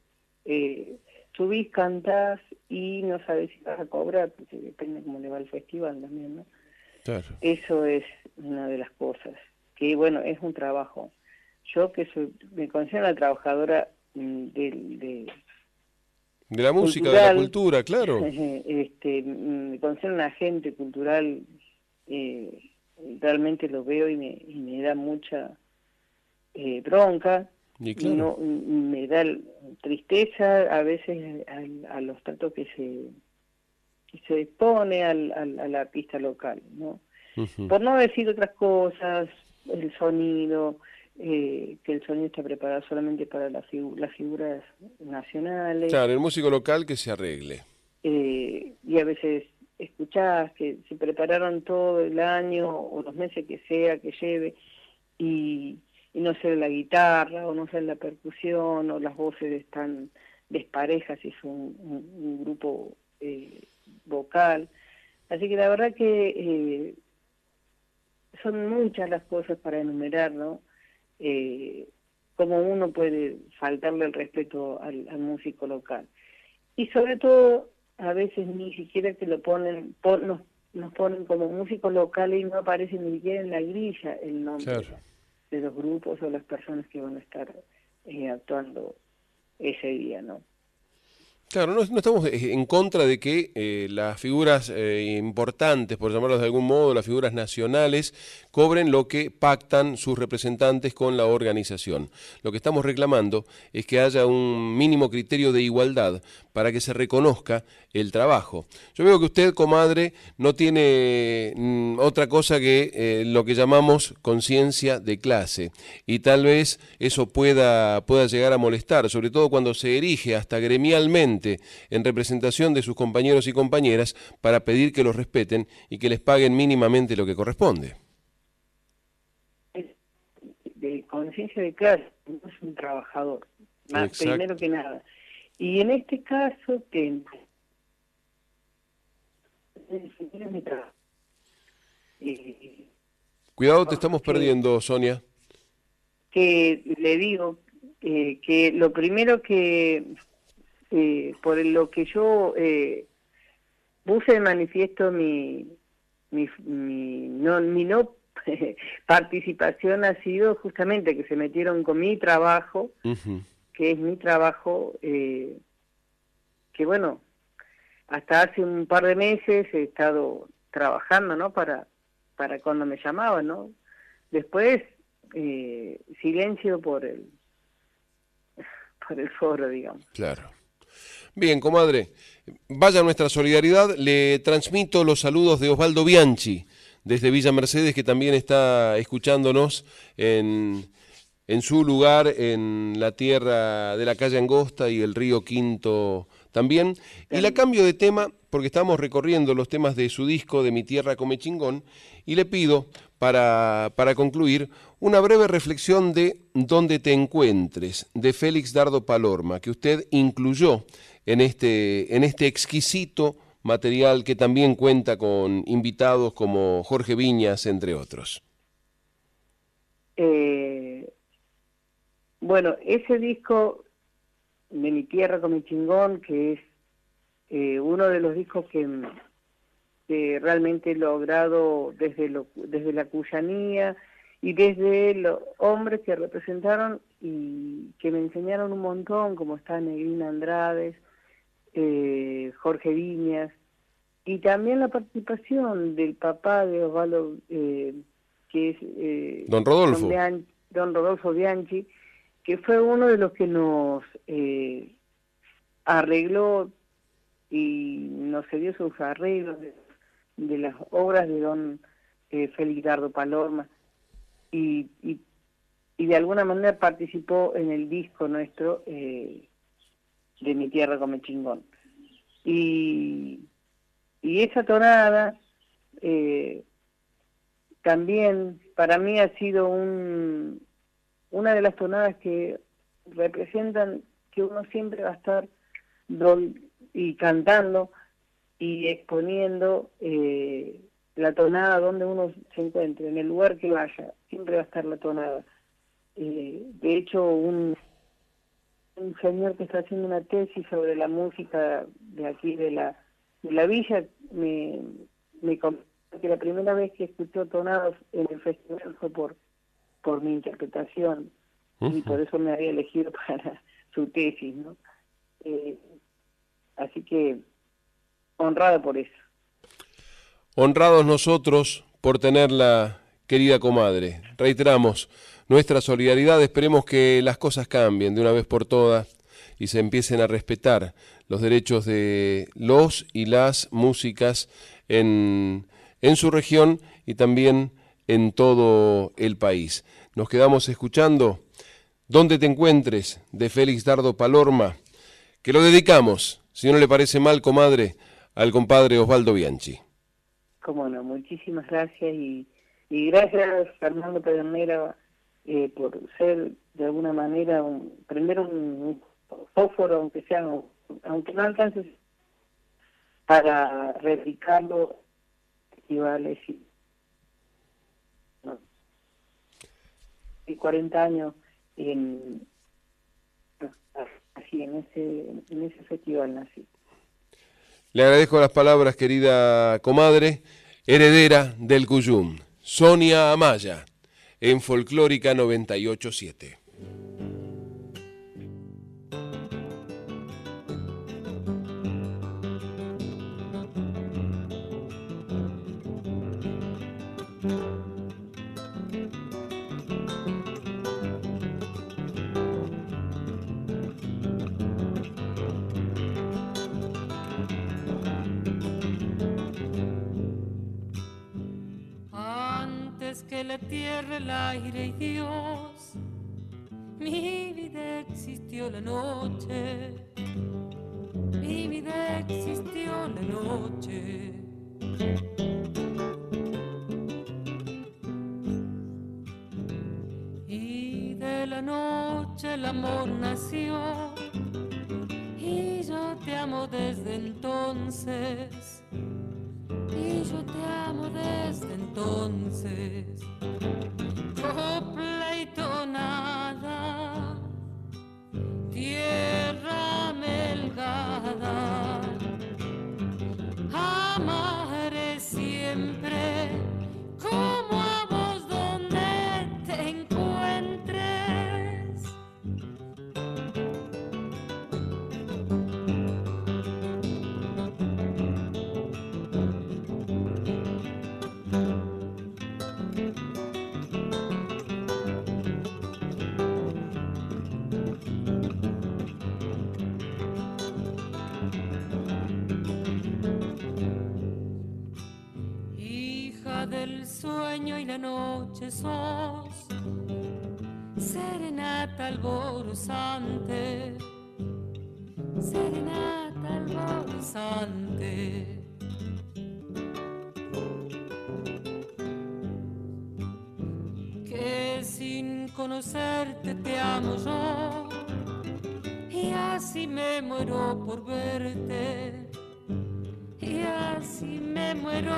S13: eh, subís, cantás y no sabes si vas a cobrar, porque depende cómo le va el festival también, ¿no? Eso es una de las cosas. Que bueno, es un trabajo. Yo que soy, me considero una trabajadora mm, de,
S1: de la música, de la cultura, claro.
S13: Este, mm, me considero un agente cultural, eh, realmente lo veo y me, y me da mucha eh, bronca, y no, me da tristeza a veces a, los tratos que se que se expone al, al, al artista local, ¿no? Por no decir otras cosas, el sonido, eh, que el sonido está preparado solamente para las, las figuras nacionales.
S1: Claro, el músico local que se arregle.
S13: Eh, y a veces escuchás que se prepararon todo el año o los meses que sea que lleve y, y no sé la guitarra o no sé la percusión o las voces están desparejas si es un, grupo eh, vocal. Así que la verdad que son muchas las cosas para enumerar, ¿no? eh, cómo uno puede faltarle el respeto al, músico local. Y sobre todo, a veces ni siquiera que lo ponen, nos, nos, ponen como músicos locales y no aparece ni siquiera en la grilla el nombre de los grupos o las personas que van a estar eh, actuando ese día, ¿no?
S1: Claro, no, estamos eh, en contra de que eh, las figuras eh, importantes, por llamarlas de algún modo, las figuras nacionales, cobren lo que pactan sus representantes con la organización. Lo que estamos reclamando es que haya un mínimo criterio de igualdad para que se reconozca el trabajo. Yo veo que usted, comadre, no tiene mm, otra cosa que lo que llamamos conciencia de clase y tal vez eso pueda, pueda llegar a molestar, sobre todo cuando se erige hasta gremialmente en representación de sus compañeros y compañeras para pedir que los respeten y que les paguen mínimamente lo que corresponde.
S13: De conciencia de clase, no es un trabajador, más primero que nada. Y en este caso, que
S1: Cuidado, te estamos perdiendo, Sonia.
S13: Que le digo eh, que lo primero que eh, por lo que yo eh, puse de manifiesto mi, mi, mi no, mi no participación ha sido justamente que se metieron con mi trabajo, que es mi trabajo, eh, que bueno, hasta hace un par de meses he estado trabajando, ¿no? Para, para cuando me llamaban, ¿no? Después, eh, silencio por el, por el foro, digamos.
S1: Claro. Bien, comadre, vaya nuestra solidaridad. Le transmito los saludos de Osvaldo Bianchi desde Villa Mercedes, que también está escuchándonos en, en su lugar, en la tierra de la calle Angosta y el río Quinto también. Y la cambio de tema porque estamos recorriendo los temas de su disco de Mi Tierra Come Chingón y le pido para, para concluir una breve reflexión de Donde te encuentres de Félix Dardo Palorma que usted incluyó en este, en este exquisito material que también cuenta con invitados como Jorge Viñas, entre otros.
S13: Eh, bueno, ese disco de Mi Tierra con mi chingón, que es eh, uno de los discos que, realmente he logrado desde, lo, desde la cuyanía y desde los hombres que representaron y que me enseñaron un montón, como está Negrina Andrades, eh, Jorge Viñas, y también la participación del papá de Osvaldo, eh, que es... Eh,
S1: don Rodolfo.
S13: Don, Rodolfo Bianchi, que fue uno de los que nos eh, arregló y nos dio sus arreglos de, las obras de don eh, Félix Dardo Palorma y, y, y, de alguna manera participó en el disco nuestro eh, de Mi Tierra Come Chingón. Y, y esa tonada eh, también para mí ha sido un, una de las tonadas que representan que uno siempre va a estar y cantando y exponiendo eh, la tonada donde uno se encuentre, en el lugar que vaya, siempre va a estar la tonada. Eh, de hecho, un un señor que está haciendo una tesis sobre la música de aquí de la, de la villa me, me que la primera vez que escuchó tonados en el festival fue por, por mi interpretación y por eso me había elegido para su tesis, ¿no? Eh, así que honrada por eso.
S1: Honrados nosotros por tenerla, querida comadre. Reiteramos nuestra solidaridad, esperemos que las cosas cambien de una vez por todas y se empiecen a respetar los derechos de los y las músicas en, en su región y también en todo el país. Nos quedamos escuchando Donde te encuentres de Félix Dardo Palorma, que lo dedicamos, si no le parece mal, comadre, al compadre Osvaldo Bianchi.
S13: Cómo no, muchísimas gracias y, y gracias Fernando Pedernera eh, por ser de alguna manera, un, prender un, fósforo, aunque sea, aunque no alcance para replicarlo, festivales y, y 40 años en así en ese en ese festival nací.
S1: Le agradezco las palabras, querida comadre, heredera del Cuyum, Sonia Amaya, en Folclórica 987.
S12: Tierra, el aire y Dios, mi vida existió la noche, mi vida existió la noche. Y de la noche el amor nació, y yo te amo desde entonces yo te amo desde entonces. Copla y tonada, tierra melgada, amaré la noche sos, serenata alborozante, serenata alborozante. Que sin conocerte te amo yo, y así me muero por verte. Y así me muero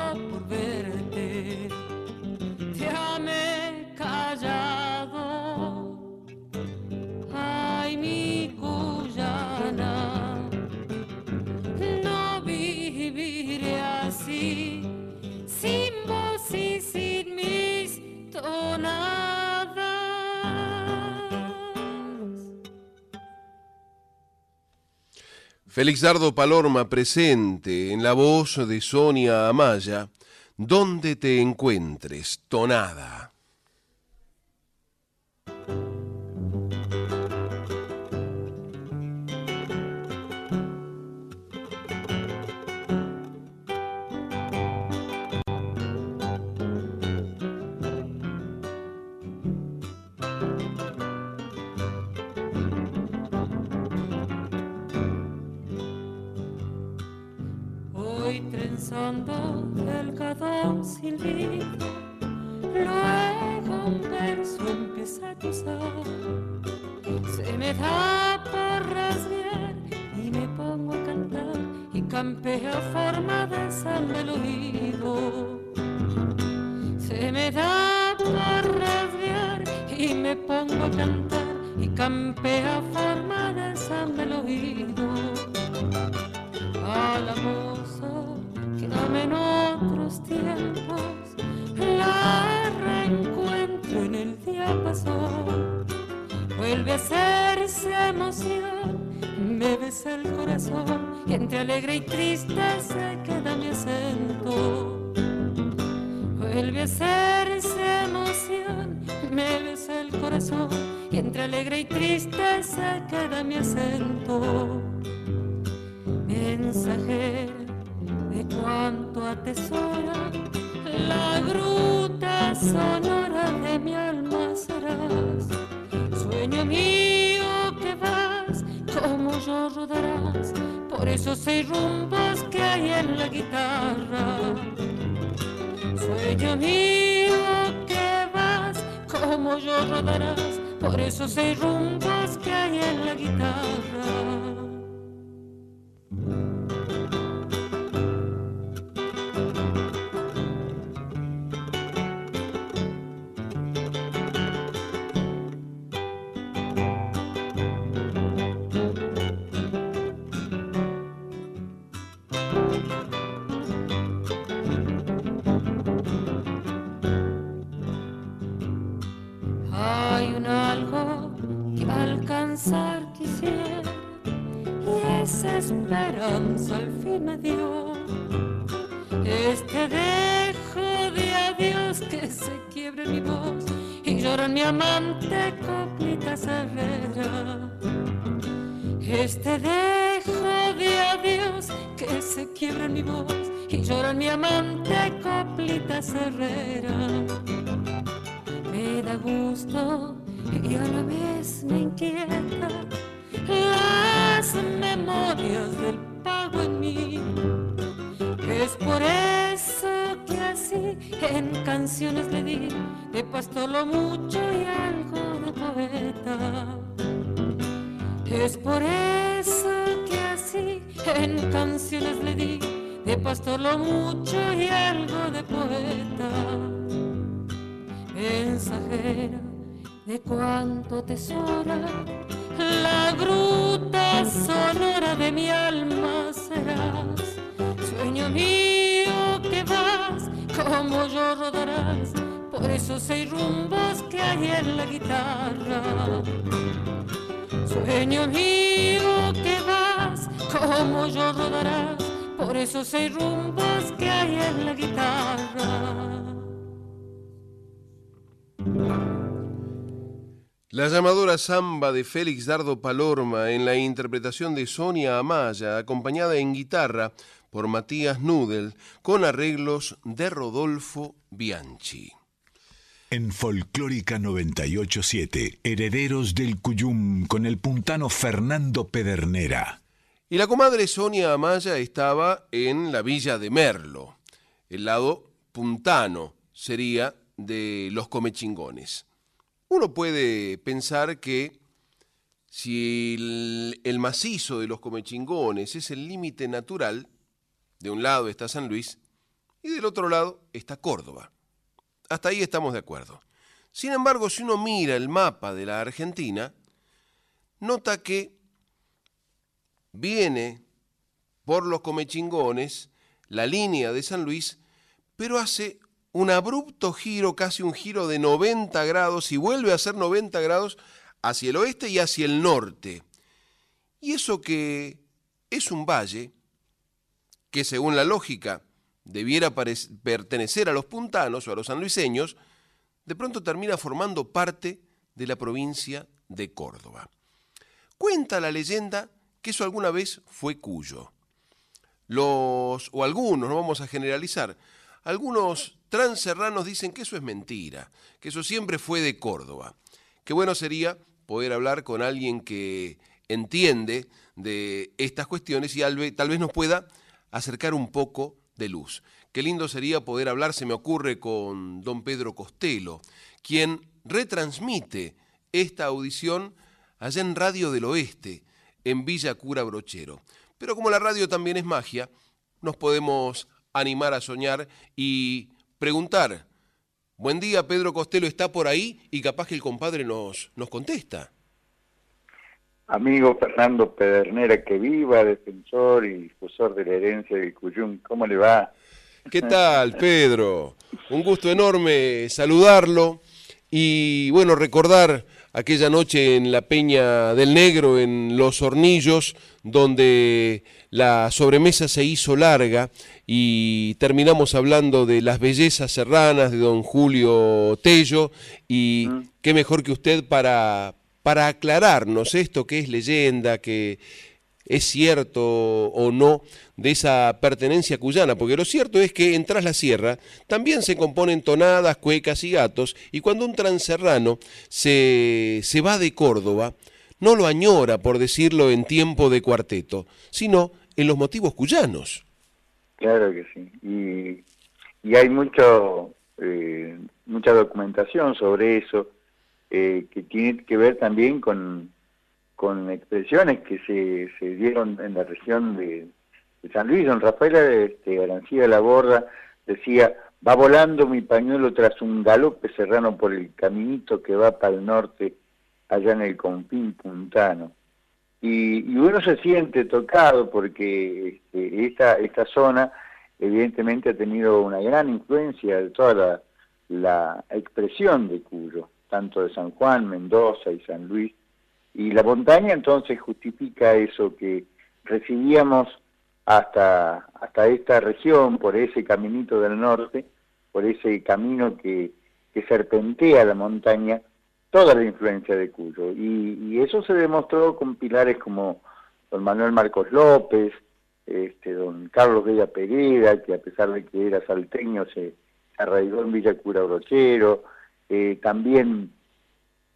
S1: Félix Dardo Palorma presente en la voz de Sonia Amaya, donde te encuentres, tonada.
S12: Cadón silbido, luego un verso empieza a cruzar. Se me da por rasguear y me pongo a cantar y campea forma de sangre el oído. Se me da por rasguear y me pongo a cantar y campea forma de sangre el oído a la quédame en otros tiempos, la reencuentro en el día pasado. Vuelve a hacerse emoción, me besa el corazón, y entre alegre y triste se queda mi acento. Vuelve a hacerse emoción, me besa el corazón, y entre alegre y triste se queda mi acento. Mensajero de cuanto atesora la gruta sonora de mi alma serás. Sueño mío que vas, como yo rodarás por esos seis rumbos que hay en la guitarra. Sueño mío que vas, como yo rodarás por esos seis rumbos que hay en la guitarra. Esperanza al fin me dio. Este dejo de adiós que se quiebre mi voz y llora mi amante coplita herrera. Este dejo de adiós que se quiebre mi voz y llora mi amante coplita herrera me da gusto cuánto La
S1: samba de Félix Dardo Palorma en la interpretación de Sonia Amaya, acompañada en guitarra por Matías Nudel, con arreglos de Rodolfo Bianchi.
S2: En Folclórica 987, Herederos del Cuyum con el puntano Fernando Pedernera.
S1: Y la comadre Sonia Amaya estaba en la villa de Merlo. El lado puntano sería de los comechingones. Uno puede pensar que si el, macizo de los comechingones es el límite natural, de un lado está San Luis y del otro lado está Córdoba. Hasta ahí estamos de acuerdo. Sin embargo, si uno mira el mapa de la Argentina, nota que viene por los comechingones la línea de San Luis, pero hace un abrupto giro, casi un giro de 90 grados y vuelve a ser 90 grados hacia el oeste y hacia el norte. Y eso que es un valle que según la lógica debiera pertenecer a los puntanos o a los sanluiseños, de pronto termina formando parte de la provincia de Córdoba. Cuenta la leyenda que eso alguna vez fue Cuyo. Los, o algunos, no vamos a generalizar, algunos transerranos dicen que eso es mentira, que eso siempre fue de Córdoba. Qué bueno sería poder hablar con alguien que entiende de estas cuestiones y tal vez nos pueda acercar un poco de luz. Qué lindo sería poder hablar, se me ocurre, con don Pedro Costello, quien retransmite esta audición allá en Radio del Oeste, en Villa Cura Brochero. Pero como la radio también es magia, nos podemos animar a soñar y preguntar, buen día Pedro Costello está por ahí y capaz que el compadre nos, nos contesta.
S17: Amigo Fernando Pedernera, que viva, defensor y difusor de la herencia de Cuyum, ¿cómo le va?
S1: ¿Qué tal, Pedro? Un gusto enorme saludarlo y, bueno, recordar aquella noche en la Peña del Negro, en Los Hornillos, donde la sobremesa se hizo larga y terminamos hablando de las bellezas serranas de don Julio Tello y qué mejor que usted para, para aclararnos esto que es leyenda, que es cierto o no de esa pertenencia cuyana, porque lo cierto es que en Tras la Sierra también se componen tonadas, cuecas y gatos, y cuando un transerrano se, se va de Córdoba, no lo añora, por decirlo en tiempo de cuarteto, sino en los motivos cuyanos.
S17: Claro que sí. Y, y hay mucho, eh, mucha documentación sobre eso, eh, que tiene que ver también con, con expresiones que se, se dieron en la región de, San Luis. Don Rafael este, Garancía de la Borda decía, va volando mi pañuelo tras un galope serrano por el caminito que va para el norte, allá en el Compín Puntano. Y, y uno se siente tocado porque este, esta, esta zona evidentemente ha tenido una gran influencia de toda la, la expresión de Cuyo, tanto de San Juan, Mendoza y San Luis. Y la montaña entonces justifica eso que recibíamos hasta, hasta esta región, por ese caminito del norte, por ese camino que, que serpentea la montaña, toda la influencia de Cuyo. Y, eso se demostró con pilares como don Manuel Marcos López, este, don Carlos Villa Pereira, que a pesar de que era salteño se arraigó en Villa Cura Brochero, eh, también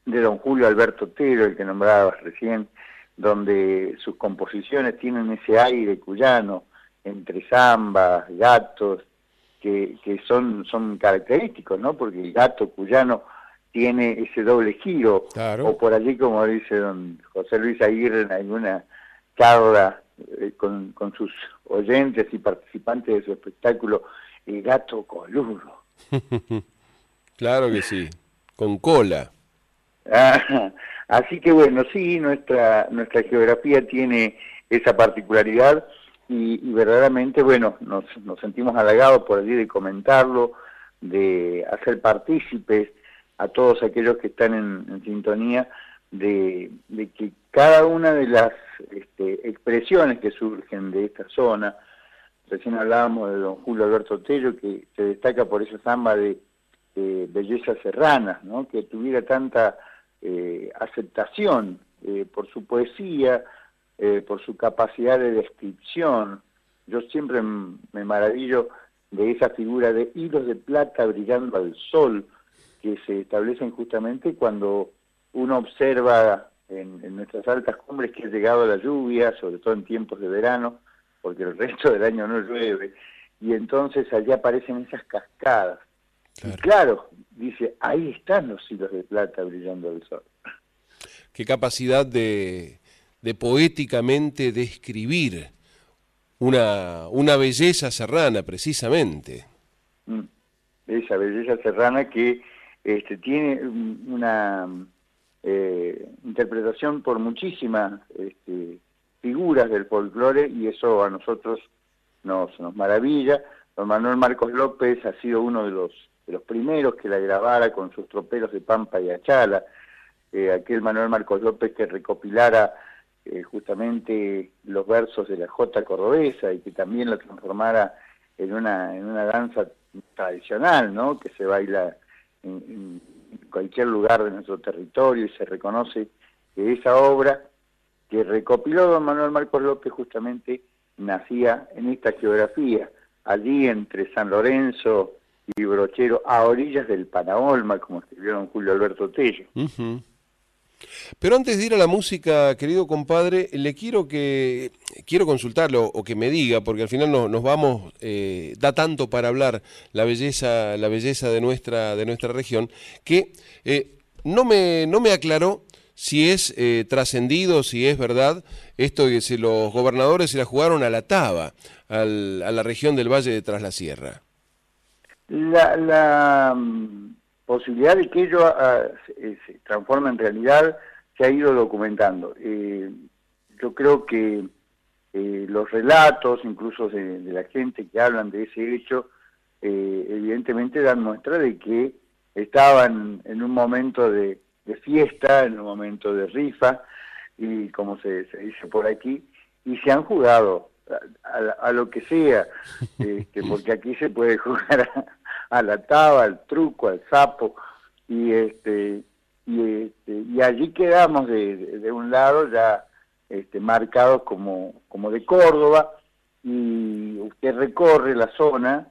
S17: de don Julio Alberto Otero, el que nombrabas recién, donde sus composiciones tienen ese aire cuyano, entre zambas, gatos, que, que son, son característicos, ¿no? Porque el gato cuyano tiene ese doble giro, o por allí como dice don José Luis Aguirre en alguna charla eh, con, con sus oyentes y participantes de su espectáculo, el gato coludo.
S1: claro que sí, con cola.
S17: Ah, así que bueno, sí, nuestra, nuestra geografía tiene esa particularidad y, y verdaderamente, bueno, nos, nos sentimos halagados por allí de comentarlo, de hacer partícipes a todos aquellos que están en, sintonía de, que cada una de las este, expresiones que surgen de esta zona, recién hablábamos de don Julio Alberto Tello, que se destaca por esa samba de bellezas serranas, ¿no? que tuviera tanta eh, aceptación eh, por su poesía, eh, por su capacidad de descripción. Yo siempre me maravillo de esa figura de hilos de plata brillando al sol que se establecen justamente cuando uno observa en, en nuestras altas cumbres que ha llegado la lluvia, sobre todo en tiempos de verano, porque el resto del año no llueve, y entonces allí aparecen esas cascadas. Claro. Y claro, dice, ahí están los hilos de plata brillando al sol.
S1: Qué capacidad de, de poéticamente describir una, una belleza serrana, precisamente.
S17: Mm. Esa belleza serrana que este, tiene una eh, interpretación por muchísimas este, figuras del folclore y eso a nosotros nos, nos maravilla. Don Manuel Marcos López ha sido uno de los de los primeros que la grabara con sus troperos de Pampa y Achala, eh, aquel Manuel Marcos López que recopilara eh, justamente los versos de la Jota cordobesa y que también lo transformara en una, en una danza tradicional, ¿no? que se baila en, en cualquier lugar de nuestro territorio y se reconoce que esa obra que recopiló don Manuel Marcos López justamente nacía en esta geografía, allí entre San Lorenzo, y brochero a orillas del Panaolma, como escribieron Julio Alberto Tello.
S1: Pero antes de ir a la música, querido compadre, le quiero que quiero consultarlo o que me diga, porque al final no, nos vamos, eh, da tanto para hablar la belleza, la belleza de nuestra, de nuestra región, que eh, no me, no me aclaró si es eh, trascendido, si es verdad, esto que si los gobernadores se la jugaron a la Taba, al, a la región del Valle de Tras la Sierra.
S17: La, la um, posibilidad de que ello uh, se, se, transforme en realidad se ha ido documentando. Eh, yo creo que eh, los relatos, incluso de, de, la gente que hablan de ese hecho, eh, evidentemente dan muestra de que estaban en un momento de, de fiesta, en un momento de rifa, y como se, se dice por aquí, y se han jugado a, a lo que sea, este, porque aquí se puede jugar a, la taba, al truco, al sapo, y este y, este, y allí quedamos de, de, un lado ya este, marcados como, como de Córdoba, y usted recorre la zona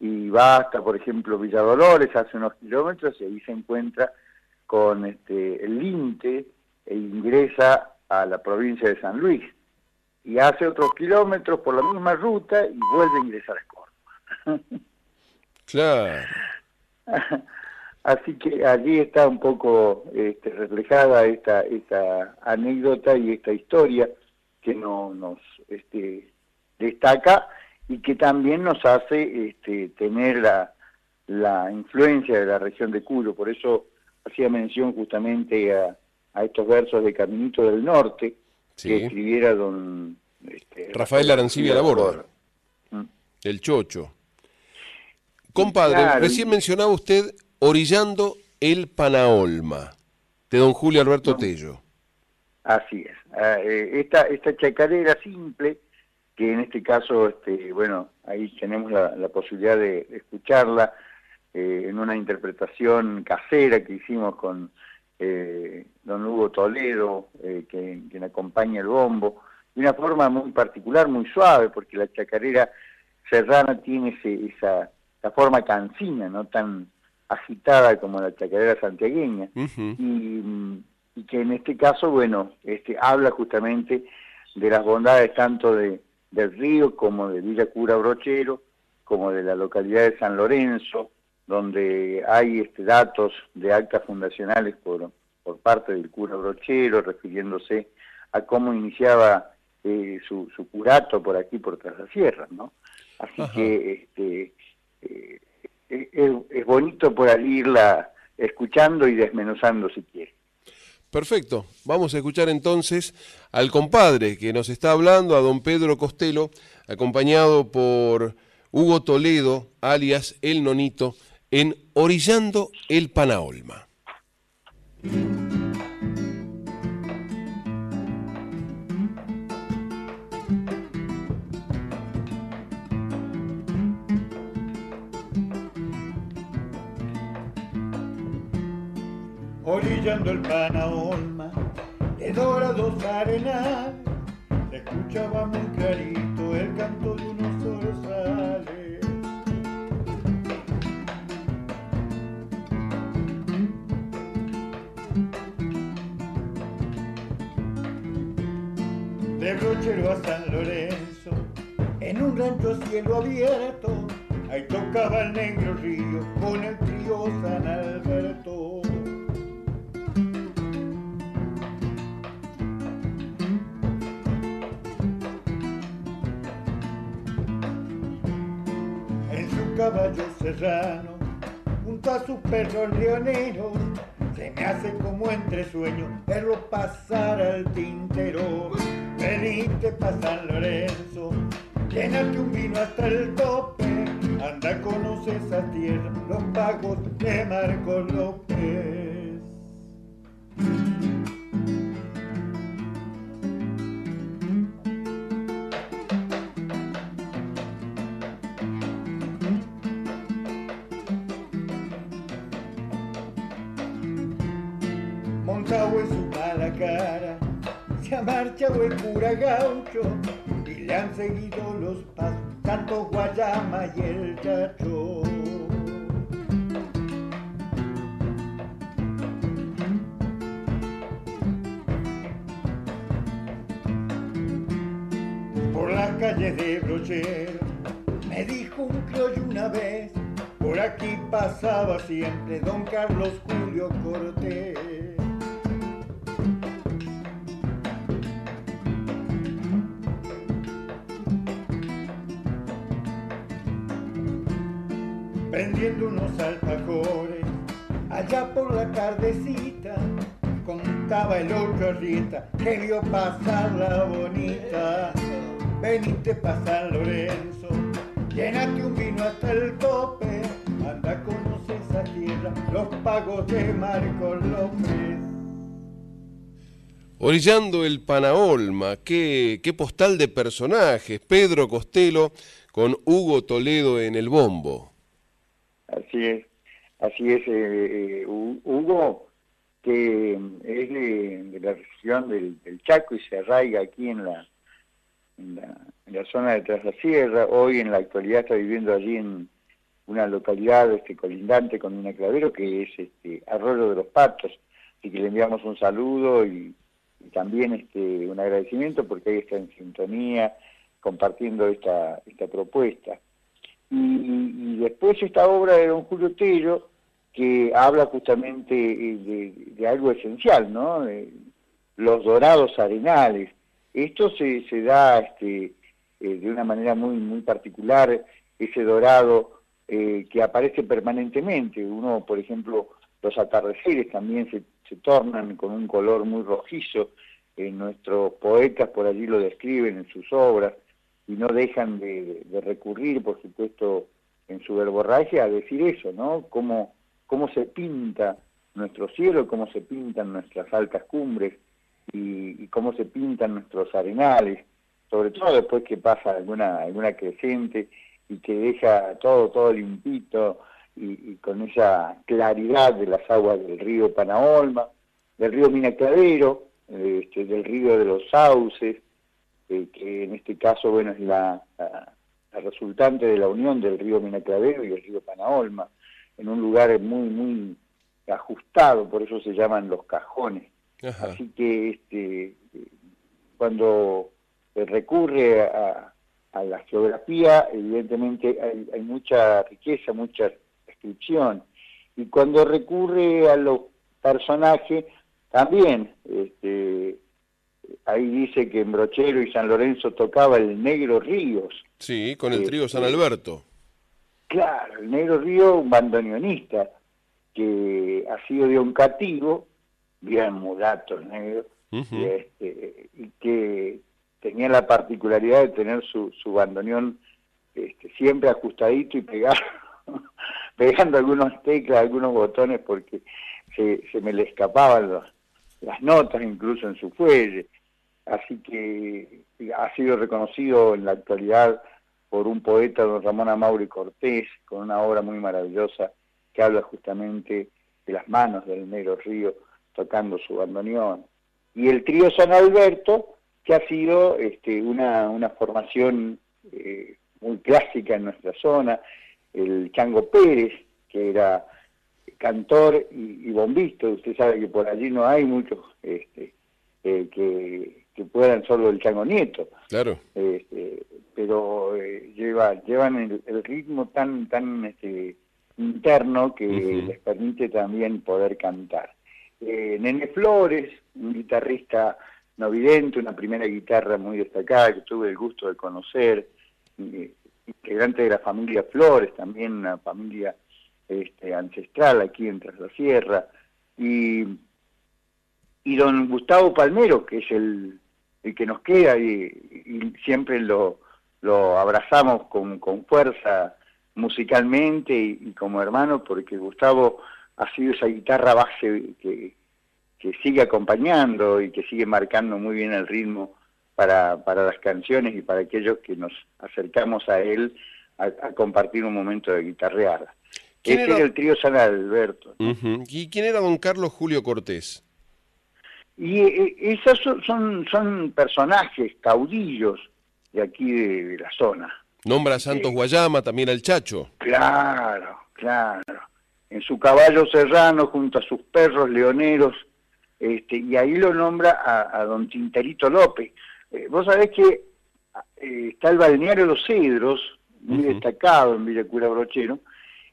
S17: y va hasta, por ejemplo, Villa Dolores, hace unos kilómetros, y ahí se encuentra con este, el límite e ingresa a la provincia de San Luis y hace otros kilómetros por la misma ruta y vuelve a ingresar a Córdoba.
S1: claro.
S17: Así que allí está un poco este, reflejada esta, esta anécdota y esta historia que no, nos este, destaca y que también nos hace este, tener la, la influencia de la región de Cuyo. Por eso hacía mención justamente a, a estos versos de Caminito del Norte, que escribiera don...
S1: Este, Rafael Arancibia Labor, mm. el Chocho. Compadre, recién mencionaba usted Orillando el Panaolma, de don Julio Alberto Tello.
S17: Así es. Ah, eh, esta, esta chacarera simple, que en este caso, este, bueno, ahí tenemos la, posibilidad de, escucharla eh, en una interpretación casera que hicimos con eh, don Hugo Toledo, eh, que, quien acompaña el bombo, de una forma muy particular, muy suave, porque la chacarera serrana tiene ese, esa, forma cansina, no tan agitada como la chacarera santiagueña, y, que en este caso, bueno, este, habla justamente de las bondades tanto de, del río como de Villa Cura Brochero, como de la localidad de San Lorenzo, donde hay este, datos de actas fundacionales por, por parte del cura Brochero, refiriéndose a cómo iniciaba eh, su, su, curato por aquí, por Sierra, ¿no? Así que este, eh, es, bonito por ahí irla escuchando y desmenuzando si quiere.
S1: Perfecto, vamos a escuchar entonces al compadre que nos está hablando, a don Pedro Costello, acompañado por Hugo Toledo, alias El Nonito, en Orillando el Panaolma.
S18: Orillando el Panaolma, de dorados arenales, se escuchaba muy clarito el canto de unos zorzales. De Brochero a San Lorenzo, en un rancho cielo abierto, ahí tocaba el negro río con el junto a sus perros leoneros, se me hace como entre sueños verlo pasar al tintero veniste pa' San Lorenzo, llénate un vino hasta el tope, anda conoce esa tierra, los pagos de Marco López. Marchado el cura gaucho y le han seguido los pasos tanto Guayama y el Chacho. Por las calles de Brochero me dijo un criollo una vez, por aquí pasaba siempre don Carlos Julio Cortés. Vendiendo unos alfajores. Allá por la tardecita contaba el otro Rita que vio pasar la bonita. Venite pa' San Lorenzo, llénate un vino hasta el tope, anda conoce esa tierra, los relámpagos de Marcos López.
S1: Orillando el Panaolma, qué, qué postal de personajes, Pedro Costello con Hugo Toledo en el bombo.
S17: Así es, así es, eh, eh, Hugo, que es de, la región del, Chaco y se arraiga aquí en la, en la, zona de Tras la Sierra, hoy en la actualidad está viviendo allí en una localidad este, colindante con una clavero que es este, Arroyo de los Patos, así que le enviamos un saludo y, también este, un agradecimiento porque ahí está en sintonía compartiendo esta, esta propuesta. Y, después esta obra de don Julio Tello, que habla justamente eh, de, algo esencial, ¿no? los dorados arenales. Esto se, se da este, eh, de una manera muy, muy particular, ese dorado eh, que aparece permanentemente. Uno, por ejemplo, los atardeceres también se, se tornan con un color muy rojizo. nuestros poetas por allí lo describen en sus obras y no dejan de, recurrir, por supuesto, en su verborragia a decir eso, ¿no? Cómo, cómo se pinta nuestro cielo, cómo se pintan nuestras altas cumbres y, cómo se pintan nuestros arenales, sobre todo después que pasa alguna, alguna creciente y que deja todo, todo limpito y, con esa claridad de las aguas del río Panaolma, del río Minacladero, este, del río de los sauces, eh, que en este caso, bueno, es la, resultante de la unión del río Minaclavero y el río Panaolma, en un lugar muy, muy ajustado, por eso se llaman los cajones. Así que este, cuando recurre a, la geografía, evidentemente hay, hay, mucha riqueza, mucha descripción. Y cuando recurre a los personajes, también este, ahí dice que en Brochero y San Lorenzo tocaba el Negro Ríos.
S1: Sí, con el trío San Alberto.
S17: Claro, el Negro Río, un bandoneonista que ha sido de un cativo, bien mulato el negro, y, este, y, que tenía la particularidad de tener su, su bandoneón este, siempre ajustadito y pegado, pegando algunos teclas, algunos botones porque se, se me le escapaban las notas incluso en su fuelle así que ha sido reconocido en la actualidad por un poeta, don Ramón Amauri Cortés, con una obra muy maravillosa que habla justamente de las manos del negro río tocando su bandoneón. Y el trío San Alberto, que ha sido este, una, una formación eh, muy clásica en nuestra zona, el Chango Pérez, que era cantor y, bombista, usted sabe que por allí no hay muchos este, eh, que que puedan solo el chango nieto.
S1: Claro.
S17: Este, pero eh, lleva, llevan el, ritmo tan, tan este, interno que les permite también poder cantar. Eh, Nene Flores, un guitarrista no vidente, una primera guitarra muy destacada que tuve el gusto de conocer, integrante de la familia Flores, también una familia este, ancestral aquí en Tras la Sierra, y, y don Gustavo Palmero, que es el, el que nos queda y, siempre lo, lo abrazamos con, con fuerza musicalmente y, como hermano porque Gustavo ha sido esa guitarra base que, que sigue acompañando y que sigue marcando muy bien el ritmo para, para las canciones y para aquellos que nos acercamos a él a, compartir un momento de guitarreada. Ese era... el trío San Alberto.
S1: ¿Y quién era don Carlos Julio Cortés?
S17: Y eh, esos son, son, personajes, caudillos de aquí de, la zona.
S1: Nombra a Santos Guayama, también al Chacho.
S17: Claro, claro. En su caballo serrano, junto a sus perros leoneros, este, y ahí lo nombra a, don Tinterito López. Eh, vos sabés que eh, está el balneario Los Cedros, muy destacado en Villa Cura Brochero,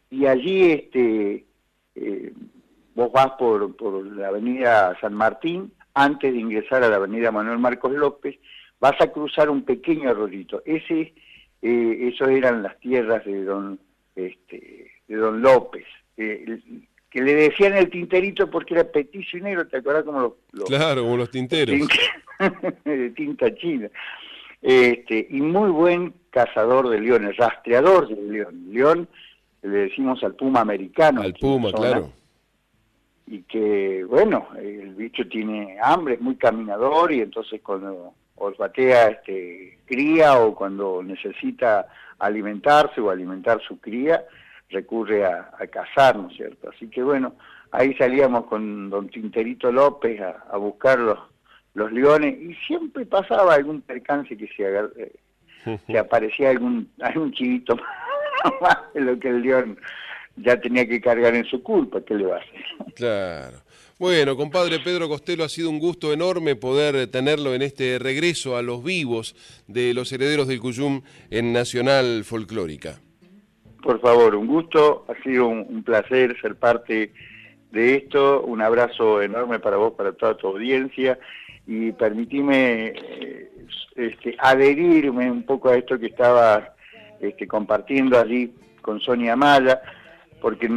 S17: y allí este, vos vas por, por la avenida San Martín, antes de ingresar a la avenida Manuel Marcos López, vas a cruzar un pequeño arroyito. Ese, eh, eso eran las tierras de don, este, de don López, eh, que le decían el tinterito porque era petizo y negro, ¿te acuerdas como los,
S1: Claro, como los tinteros.
S17: de tinta china. Este, y muy buen cazador de leones, rastreador de león. León le decimos al puma americano.
S1: Al puma, claro
S17: y que, bueno, el bicho tiene hambre, es muy caminador y entonces cuando olfatea este, cría o cuando necesita alimentarse o alimentar su cría, recurre a, cazar, ¿no es cierto? Así que bueno, ahí salíamos con don Tinterito López a, buscar los, los leones y siempre pasaba algún percance que se, eh, se aparecía algún, algún chivito más de lo que el león ya tenía que cargar en su culpa, ¿qué le va a hacer?
S1: Claro. Bueno, compadre Pedro Costello, ha sido un gusto enorme poder tenerlo en este regreso a los vivos de los herederos del Cuyum en Nacional Folclórica.
S17: Por favor, un gusto, ha sido un, placer ser parte de esto, un abrazo enorme para vos, para toda tu audiencia y permitime eh, este, adherirme un poco a esto que estaba este, compartiendo allí con Sonia Maya, porque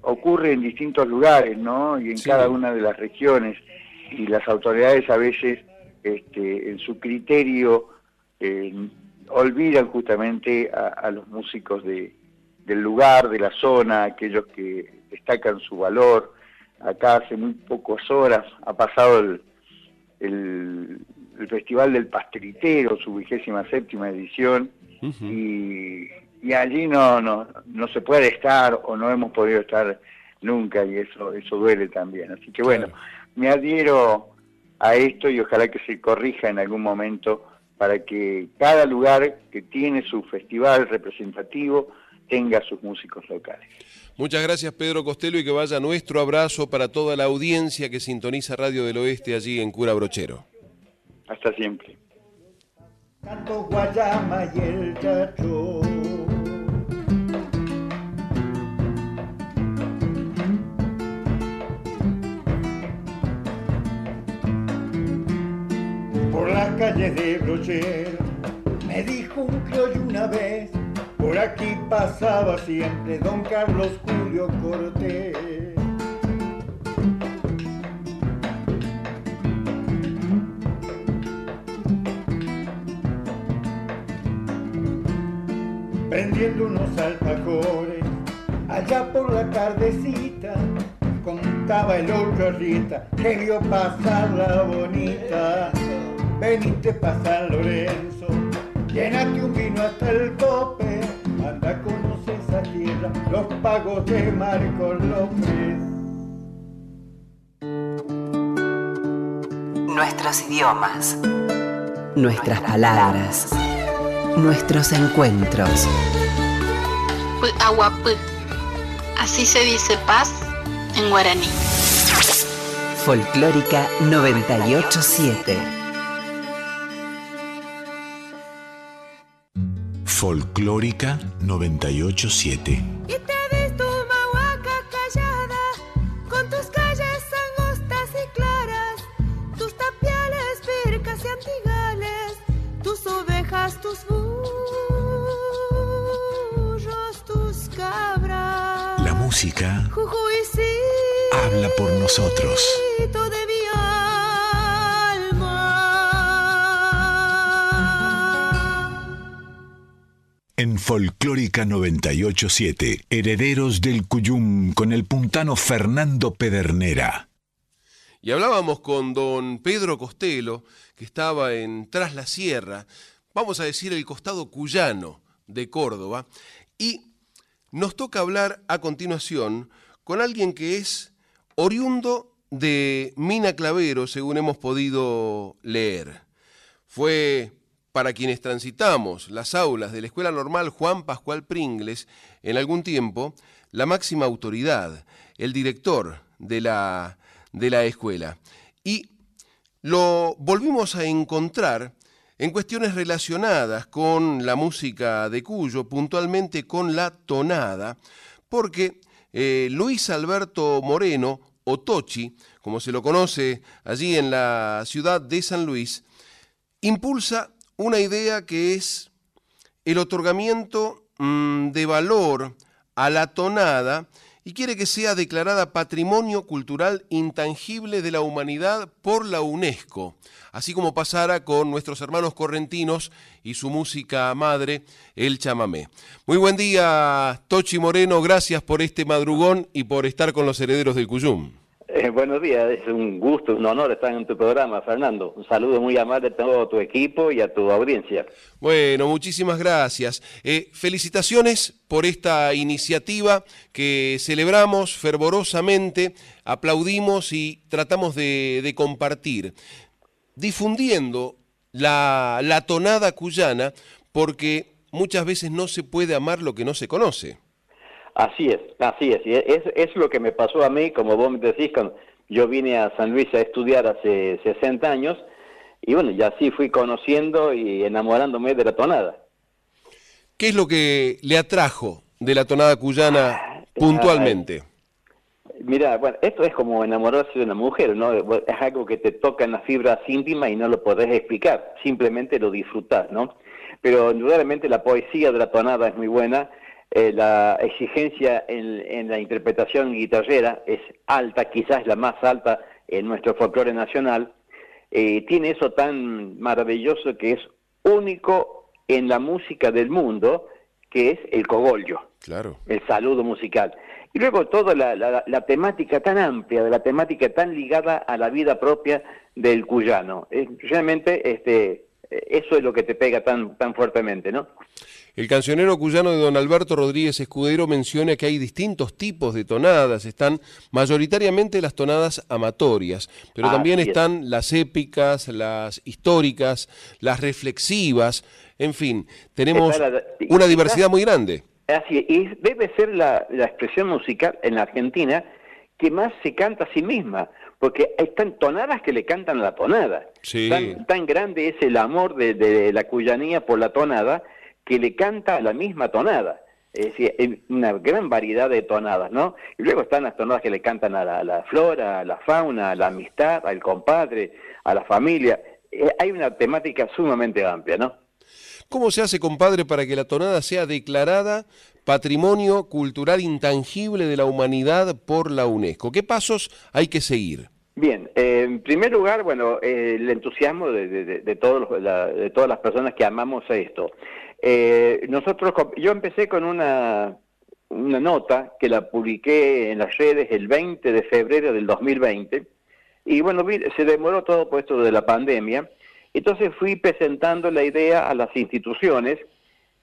S17: ocurre en distintos lugares, ¿no? Y en cada una de las regiones. Y las autoridades a veces, este, en su criterio, eh, olvidan justamente a, los músicos de, del lugar, de la zona, aquellos que destacan su valor. Acá hace muy pocas horas ha pasado el, el, Festival del Pasteritero, su vigésima séptima edición, y y allí no, no, no se puede estar o no hemos podido estar nunca y eso, eso duele también. Así que bueno, me adhiero a esto y ojalá que se corrija en algún momento para que cada lugar que tiene su festival representativo tenga sus músicos locales.
S1: Muchas gracias Pedro Costello y que vaya nuestro abrazo para toda la audiencia que sintoniza Radio del Oeste allí en Cura Brochero.
S17: Hasta siempre.
S18: Guayama y el calle de Brochero. Me dijo un criollo una vez, por aquí pasaba siempre don Carlos Julio Cortés. Prendiendo unos alfajores, allá por la tardecita, contaba el otro arrieta que vio pasar la bonita venite pa' San Lorenzo, llénate un vino hasta el tope, anda conoce esa tierra, los pagos de Marcos López.
S14: Nuestros idiomas, nuestras palabras, nuestros encuentros.
S16: Así se dice paz en guaraní.
S14: Folclórica 987
S2: Folclórica 987.
S19: Y te ves tu mahuaca callada, con tus calles angostas y claras, tus tapiales, pircas y antigales, tus ovejas, tus burros, tus cabras.
S2: La música habla por nosotros. En Folclórica 987, Herederos del Cuyum con el puntano Fernando Pedernera.
S1: Y hablábamos con don Pedro Costello, que estaba en Tras la Sierra, vamos a decir el costado cuyano de Córdoba, y nos toca hablar a continuación con alguien que es oriundo de Mina Clavero, según hemos podido leer. Fue para quienes transitamos las aulas de la Escuela Normal Juan Pascual Pringles, en algún tiempo, la máxima autoridad, el director de la, de la escuela. Y lo volvimos a encontrar en cuestiones relacionadas con la música de Cuyo, puntualmente con la tonada, porque eh, Luis Alberto Moreno, o Tochi, como se lo conoce allí en la ciudad de San Luis, impulsa una idea que es el otorgamiento mm, de valor a la tonada y quiere que sea declarada Patrimonio Cultural Intangible de la Humanidad por la UNESCO, así como pasara con nuestros hermanos correntinos y su música madre, el chamamé. Muy buen día, Tochi Moreno, gracias por este madrugón y por estar con los herederos del Cuyum.
S20: Eh, buenos días, es un gusto, un honor estar en tu programa, Fernando. Un saludo muy amable a todo tu equipo y a tu audiencia.
S1: Bueno, muchísimas gracias. Eh, felicitaciones por esta iniciativa que celebramos fervorosamente, aplaudimos y tratamos de, compartir, difundiendo la tonada cuyana, porque muchas veces no se puede amar lo que no se conoce.
S20: Así es, así es. Y es, es lo que me pasó a mí, como vos me decís, cuando yo vine a San Luis a estudiar hace 60 años, y bueno, ya así fui conociendo y enamorándome de la tonada.
S1: ¿Qué es lo que le atrajo de la tonada cuyana puntualmente?
S20: Mira, bueno, esto es como enamorarse de una mujer, ¿no? Es algo que te toca en las fibras íntimas y no lo podés explicar, simplemente lo disfrutás, ¿no? Pero indudablemente la poesía de la tonada es muy buena, eh, la exigencia en, en, la interpretación guitarrera es alta, quizás la más alta en nuestro folclore nacional. Eh, tiene eso tan maravilloso que es único en la música del mundo, que es el cogollo,
S1: claro.
S20: el saludo musical. Y luego toda la, la, la, temática tan amplia, de la temática tan ligada a la vida propia del cuyano. Eh, realmente este, eso es lo que te pega tan, tan fuertemente, ¿no?
S1: El cancionero cuyano de don Alberto Rodríguez Escudero menciona que hay distintos tipos de tonadas, están mayoritariamente las tonadas amatorias, pero
S20: Ah,
S1: también
S20: es.
S1: están las épicas, las históricas, las reflexivas, en fin, tenemos
S20: la-
S1: una diversidad muy grande.
S20: Así es, y debe ser la, la expresión musical en la Argentina que más se canta a sí misma, porque tan tonadas que le cantan a la tonada.
S1: Sí.
S20: Tan, tan grande es el amor de, de la cuyanía por la tonada que le canta a la misma tonada. Es decir, una gran variedad de tonadas, ¿no? Y luego están las tonadas que le cantan a la, a la flora, a la fauna, a la amistad, al compadre, a la familia. Eh, hay una temática sumamente amplia, ¿no?
S1: ¿Cómo se hace, compadre, para que la tonada sea declarada Patrimonio Cultural Intangible de la Humanidad por la UNESCO? ¿Qué pasos hay que seguir?
S20: Bien, eh, en primer lugar, bueno, eh, el entusiasmo de, de- de- de todos los- la- de todas las personas que amamos esto. Eh, nosotros, yo empecé con una, una nota que la publiqué en las redes el 20 de febrero del 2020 y bueno, se demoró todo por esto de la pandemia. Entonces fui presentando la idea a las instituciones.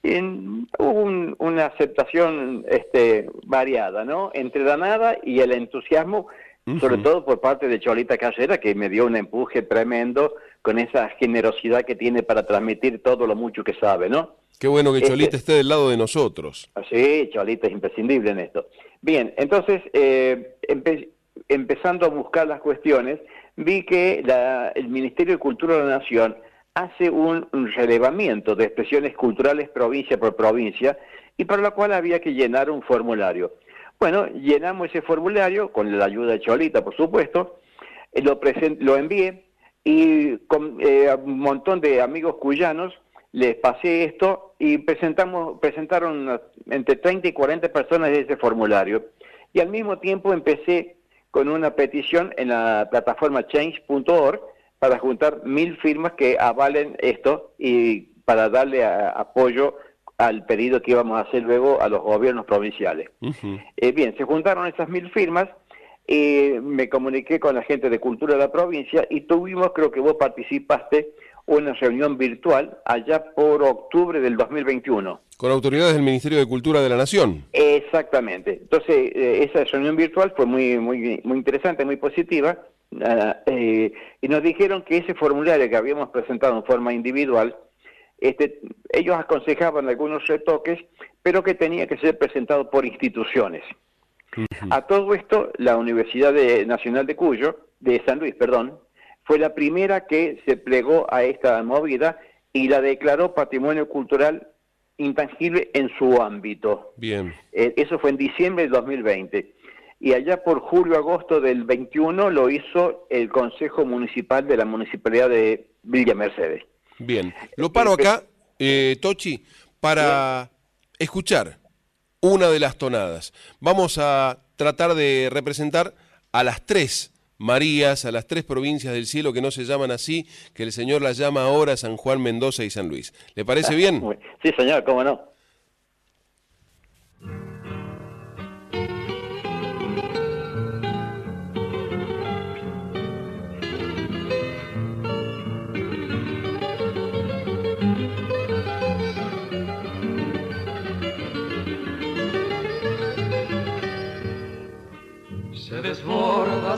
S20: En, hubo un- una aceptación este, variada, ¿no? Entre la nada y el entusiasmo, sobre todo por parte de Cholita Carrera, que me dio un empuje tremendo con esa generosidad que tiene para transmitir todo lo mucho que sabe, ¿no?
S1: Qué bueno que
S20: Este-
S1: Cholita esté del lado de nosotros.
S20: Sí, Cholita es imprescindible en esto. Bien, entonces, eh, empe- empezando a buscar las cuestiones, vi que la- el Ministerio de Cultura de la Nación hace un, un relevamiento de expresiones culturales provincia por provincia y para lo cual había que llenar un formulario. Bueno, llenamos ese formulario con la ayuda de Cholita, por supuesto, eh, lo, lo envié y con eh, un montón de amigos cuyanos les pasé esto y presentamos presentaron entre 30 y 40 personas de ese formulario. Y al mismo tiempo empecé con una petición en la plataforma change.org para juntar mil firmas que avalen esto y para darle a- apoyo al pedido que íbamos a hacer luego a los gobiernos provinciales. Eh, bien, se juntaron esas mil firmas, eh, me comuniqué con la gente de Cultura de la provincia y tuvimos, creo que vos participaste, una reunión virtual allá por octubre del 2021.
S1: Con autoridades del Ministerio de Cultura de la Nación.
S20: Exactamente. Entonces, eh, esa reunión virtual fue muy, muy, muy interesante, muy positiva, ah, eh, y nos dijeron que ese formulario que habíamos presentado en forma individual, este, ellos aconsejaban algunos retoques, pero que tenía que ser presentado por instituciones. A todo esto, la Universidad de- Nacional de Cuyo, de San Luis, perdón, fue la primera que se plegó a esta movida y la declaró patrimonio cultural intangible en su ámbito.
S1: Bien.
S20: Eh, eso fue en diciembre del 2020. Y allá por julio-agosto del 21 lo hizo el Consejo Municipal de la Municipalidad de Villa Mercedes.
S1: Bien. Lo paro acá, eh, Tochi, para escuchar una de las tonadas. Vamos a tratar de representar a las tres Marías, a las tres provincias del cielo que no se llaman así, que el Señor las llama ahora San Juan, Mendoza y San Luis. ¿Le parece bien?
S20: Sí, señor, cómo no.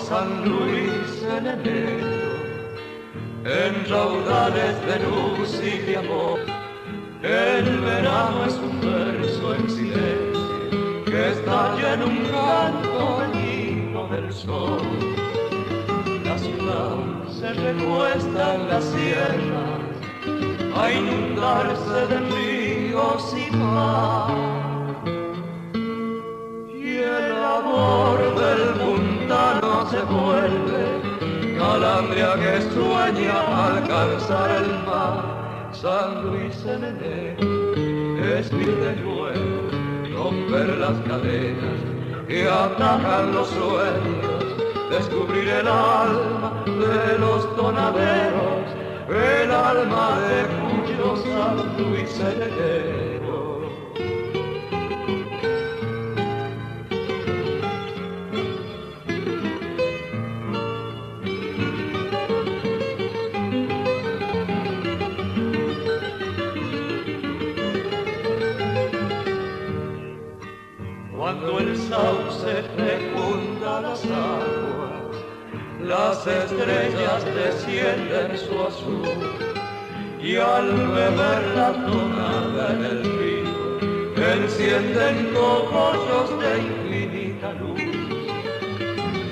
S4: San Luis en enero, en raudales de luz y de amor. El verano es un verso en silencio que estalla en un canto himno del sol. La ciudad se recuesta en la sierra a inundarse de ríos y mar. Y el amor del se vuelve calandria que sueña alcanzar el mar. San Luis en enero es vir de nuevo, romper las cadenas que atacan los sueños, descubrir el alma de los tonaderos, el alma de cuyo San Luis en enero. Las aguas, las estrellas descienden su azul y al beber la tonada en el río, encienden cogollos de infinita luz.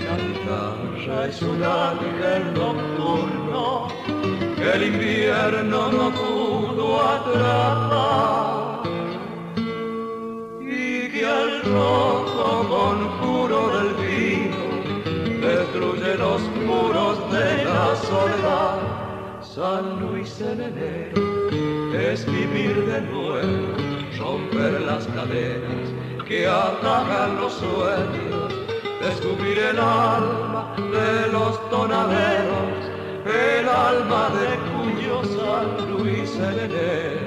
S4: La guitarra es un ángel nocturno que el invierno no pudo atrapar y que al rojo soledad. San Luis en enero es vivir de nuevo, romper las cadenas que atacan los sueños, descubrir el alma de los tonaderos, el alma de cuyo San Luis en enero.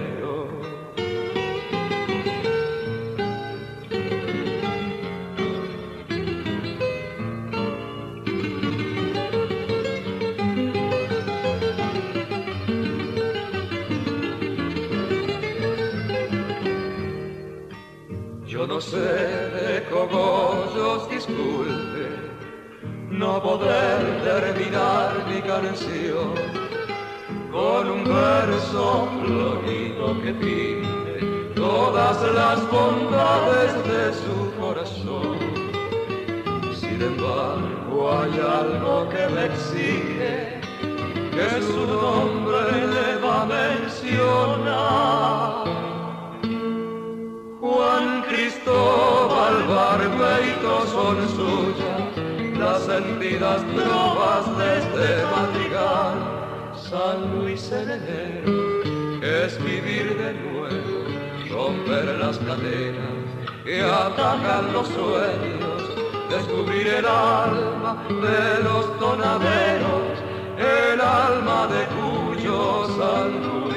S4: Sé de cogollos, disculpe, no poder terminar mi canción con un verso florido que pinte todas las bondades de su corazón. Sin embargo, hay algo que me exige que su nombre le va a mencionar. Cristóbal Barbeito son suyas las sentidas trovas de este madrigal. San Luis en enero es vivir de nuevo, romper las cadenas que atacan los sueños, descubrir el alma de los tonaderos, el alma de cuyo San Luis.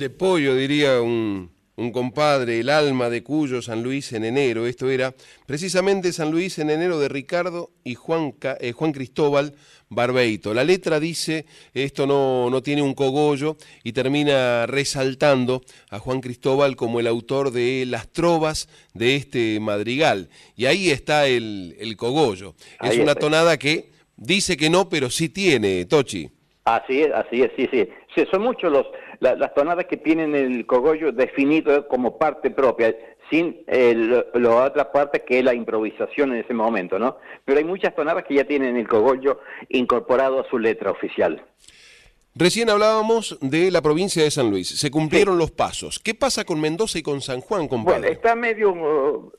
S1: Piel de pollo, diría un, un compadre, el alma de Cuyo San Luis en enero. Esto era precisamente San Luis en enero de Ricardo y Juan, eh, Juan Cristóbal Barbeito. La letra dice, esto no, no tiene un cogollo y termina resaltando a Juan Cristóbal como el autor de las trovas de este madrigal. Y ahí está el, el cogollo. Es una
S20: está.
S1: tonada que dice que no, pero sí tiene, Tochi.
S20: Así es, así es, sí, sí. Sí, son muchos los, la- las tonadas que tienen el cogollo definido como parte propia, sin el, la otra parte que es la improvisación en ese momento, ¿no? Pero hay muchas tonadas que ya tienen el cogollo incorporado a su letra oficial.
S1: Recién hablábamos de la provincia de San Luis. Se cumplieron los pasos. ¿Qué pasa con Mendoza y con San Juan, compadre?
S20: Bueno, está medio, uh,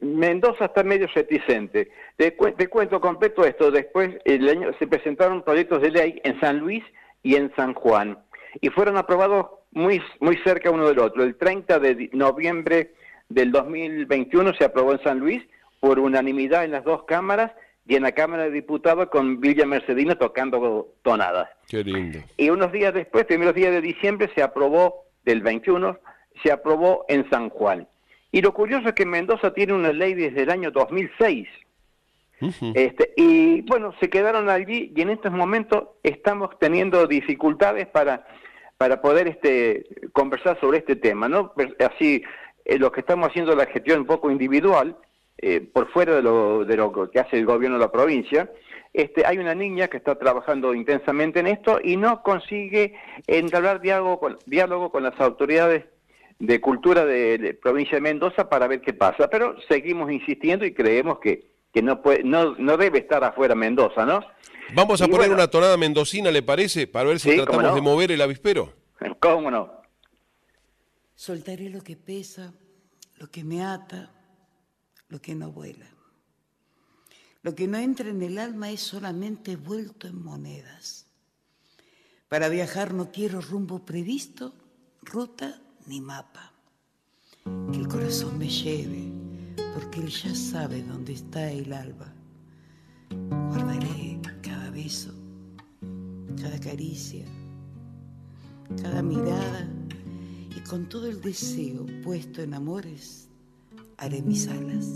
S20: Mendoza está medio reticente. Te, cu- te cuento completo esto. Después el año, se presentaron proyectos de ley en San Luis y en San Juan. Y fueron aprobados muy, muy cerca uno del otro. El 30 de noviembre del 2021 se aprobó en San Luis por unanimidad en las dos cámaras y en la Cámara de Diputados con Villa Mercedino tocando tonadas.
S1: Qué lindo.
S20: Y unos días después, primeros días de diciembre, se aprobó, del 21, se aprobó en San Juan. Y lo curioso es que Mendoza tiene una ley desde el año 2006. Este, y bueno, se quedaron allí y en estos momentos estamos teniendo dificultades para, para poder este, conversar sobre este tema. ¿no? Pues, Así, eh, lo que estamos haciendo la gestión un poco individual, eh, por fuera de lo, de lo que hace el gobierno de la provincia, este, hay una niña que está trabajando intensamente en esto y no consigue entablar diálogo con, diálogo con las autoridades de cultura de, de provincia de Mendoza para ver qué pasa. Pero seguimos insistiendo y creemos que, que no, puede, no, no debe estar afuera Mendoza, ¿no?
S1: Vamos a
S20: Y
S1: poner
S20: bueno.
S1: una tonada mendocina, ¿le parece? Para ver si
S20: Sí,
S1: tratamos
S20: no.
S1: de mover el avispero.
S20: ¿Cómo no?
S21: Soltaré lo que pesa, lo que me ata, lo que no vuela. Lo que no entra en el alma es solamente vuelto en monedas. Para viajar no quiero rumbo previsto, ruta ni mapa. Que el corazón me lleve, porque él ya sabe dónde está el alba. Guardaré cada beso, cada caricia, cada mirada y con todo el deseo puesto en amores, haré mis alas.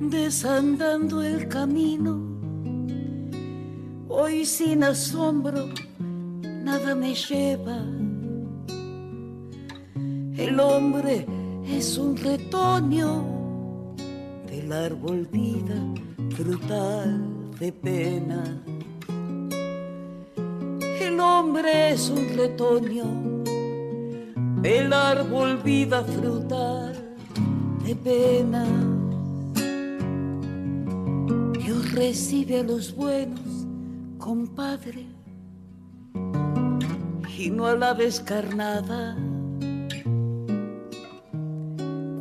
S21: Desandando el camino, hoy sin asombro, nada me lleva. El hombre es un retoño del árbol vida frutal de pena. El hombre es un retoño del árbol vida frutal de pena. Dios recibe a los buenos, compadre, y no a la descarnada.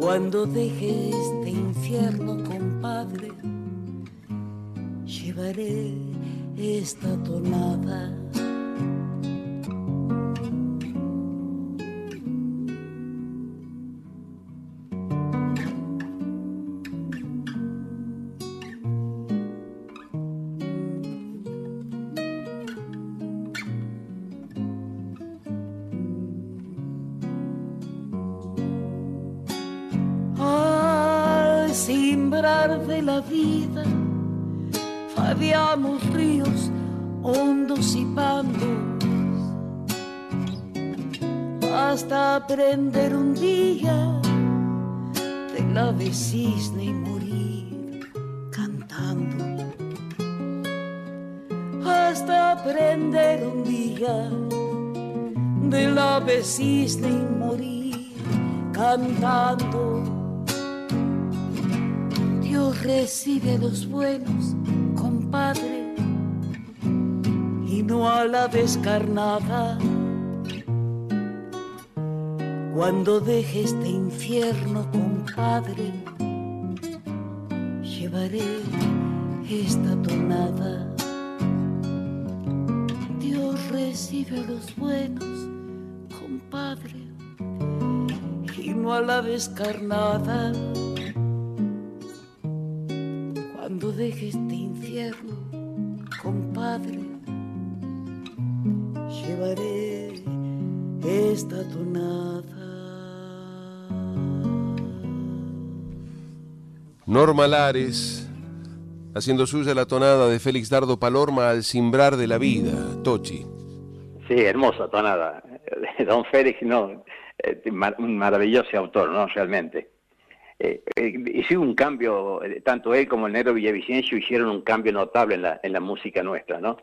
S21: Cuando deje este infierno, compadre, llevaré esta tonada. La vida, fadeamos ríos hondos y pandos, hasta aprender un día del ave cisne y morir cantando, hasta aprender un día del ave cisne y morir cantando. Dios recibe los buenos, compadre, y no a la descarnada. Cuando deje este infierno, compadre, llevaré esta tonada. Dios recibe los buenos, compadre, y no a la descarnada. Deje este infierno, compadre, llevaré esta tonada.
S1: Norma Lares, haciendo suya la tonada de Félix Dardo Palorma al simbrar de la vida. Tochi.
S20: Sí, hermosa tonada. Don Félix, no, eh, un maravilloso autor, ¿no? Realmente. Eh, eh, hizo un cambio, eh, tanto él como el negro Villavicencio hicieron un cambio notable en la, en la música nuestra, ¿no?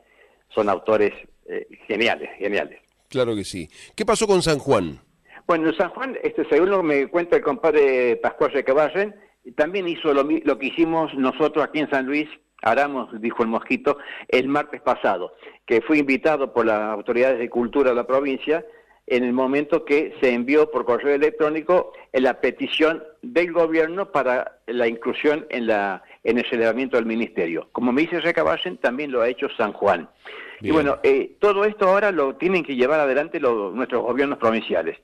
S20: Son autores eh, geniales, geniales.
S1: Claro que sí. ¿Qué pasó con San Juan?
S20: Bueno, en San Juan, este, según lo que me cuenta el compadre Pascual Recabarren, también hizo lo, lo que hicimos nosotros aquí en San Luis Aramos, dijo el mosquito, el martes pasado, que fue invitado por las autoridades de cultura de la provincia en el momento que se envió por correo electrónico la petición del gobierno para la inclusión en, la, en el celebramiento del ministerio. Como me dice Recaballen, también lo ha hecho San Juan. Y bueno, eh, todo esto ahora lo tienen que llevar adelante los, nuestros gobiernos provinciales.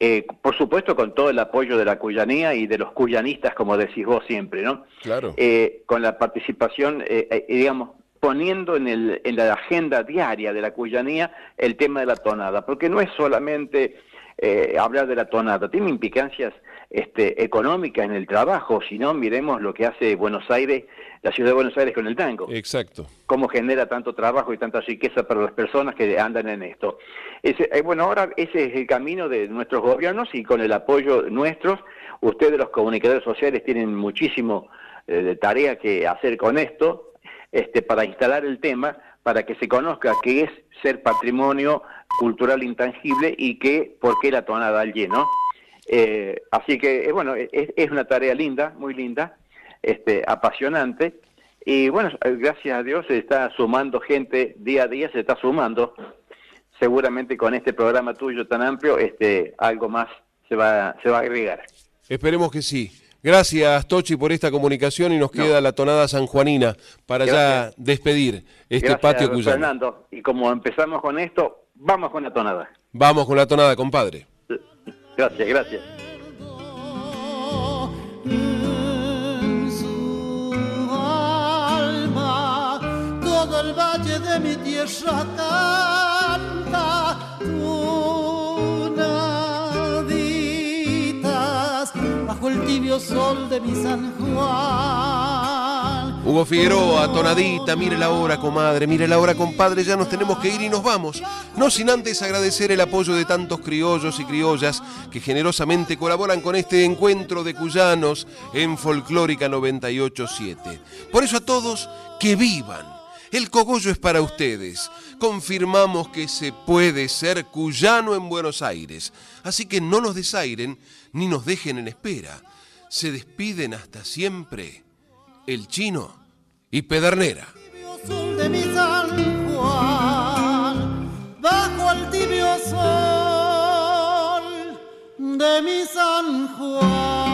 S20: Eh, por supuesto, con todo el apoyo de la cuyanía y de los cuyanistas, como decís vos siempre, ¿no?
S1: Claro.
S20: Eh, con la participación, eh, eh, digamos, poniendo en, el, en la agenda diaria de la cuyanía el tema de la tonada, porque no es solamente eh, hablar de la tonada, tiene implicancias este, económicas en el trabajo, si no, miremos lo que hace Buenos Aires, la ciudad de Buenos Aires con el tango
S1: Exacto.
S20: cómo genera tanto trabajo y tanta riqueza para las personas que andan en esto. Ese, eh, bueno, ahora ese es el camino de nuestros gobiernos y con el apoyo nuestros, ustedes los comunicadores sociales tienen muchísimo eh, de tarea que hacer con esto, este, para instalar el tema, para que se conozca qué es ser patrimonio cultural intangible y que, por qué la tonada al lleno. Eh, así que, eh, bueno, es, es una tarea linda, muy linda, este, apasionante. Y bueno, eh, gracias a Dios se está sumando gente día a día, se está sumando. Seguramente con este programa tuyo tan amplio, este, algo más se va, se va a agregar.
S1: Esperemos que sí. Gracias, Tochi, por esta comunicación y nos queda la tonada sanjuanina para ya despedir este
S20: Gracias,
S1: patio cuyano.
S20: Fernando. Y como empezamos con esto, vamos con la tonada.
S1: Vamos con la tonada, compadre.
S20: Gracias, gracias.
S5: en su alma todo el valle de mi tierra canta el tibio sol de mi San Juan
S1: Hugo Figueroa, tonadita, mire la hora, comadre, mire la hora, compadre, ya nos tenemos que ir y nos vamos. No sin antes agradecer el apoyo de tantos criollos y criollas que generosamente colaboran con este encuentro de cuyanos en Folclórica 987. Por eso a todos, que vivan. El cogollo es para ustedes. Confirmamos que se puede ser cuyano en Buenos Aires. Así que no nos desairen ni nos dejen en espera. Se despiden hasta siempre el chino y Pedernera.
S5: Bajo el tibio sol de mi San Juan.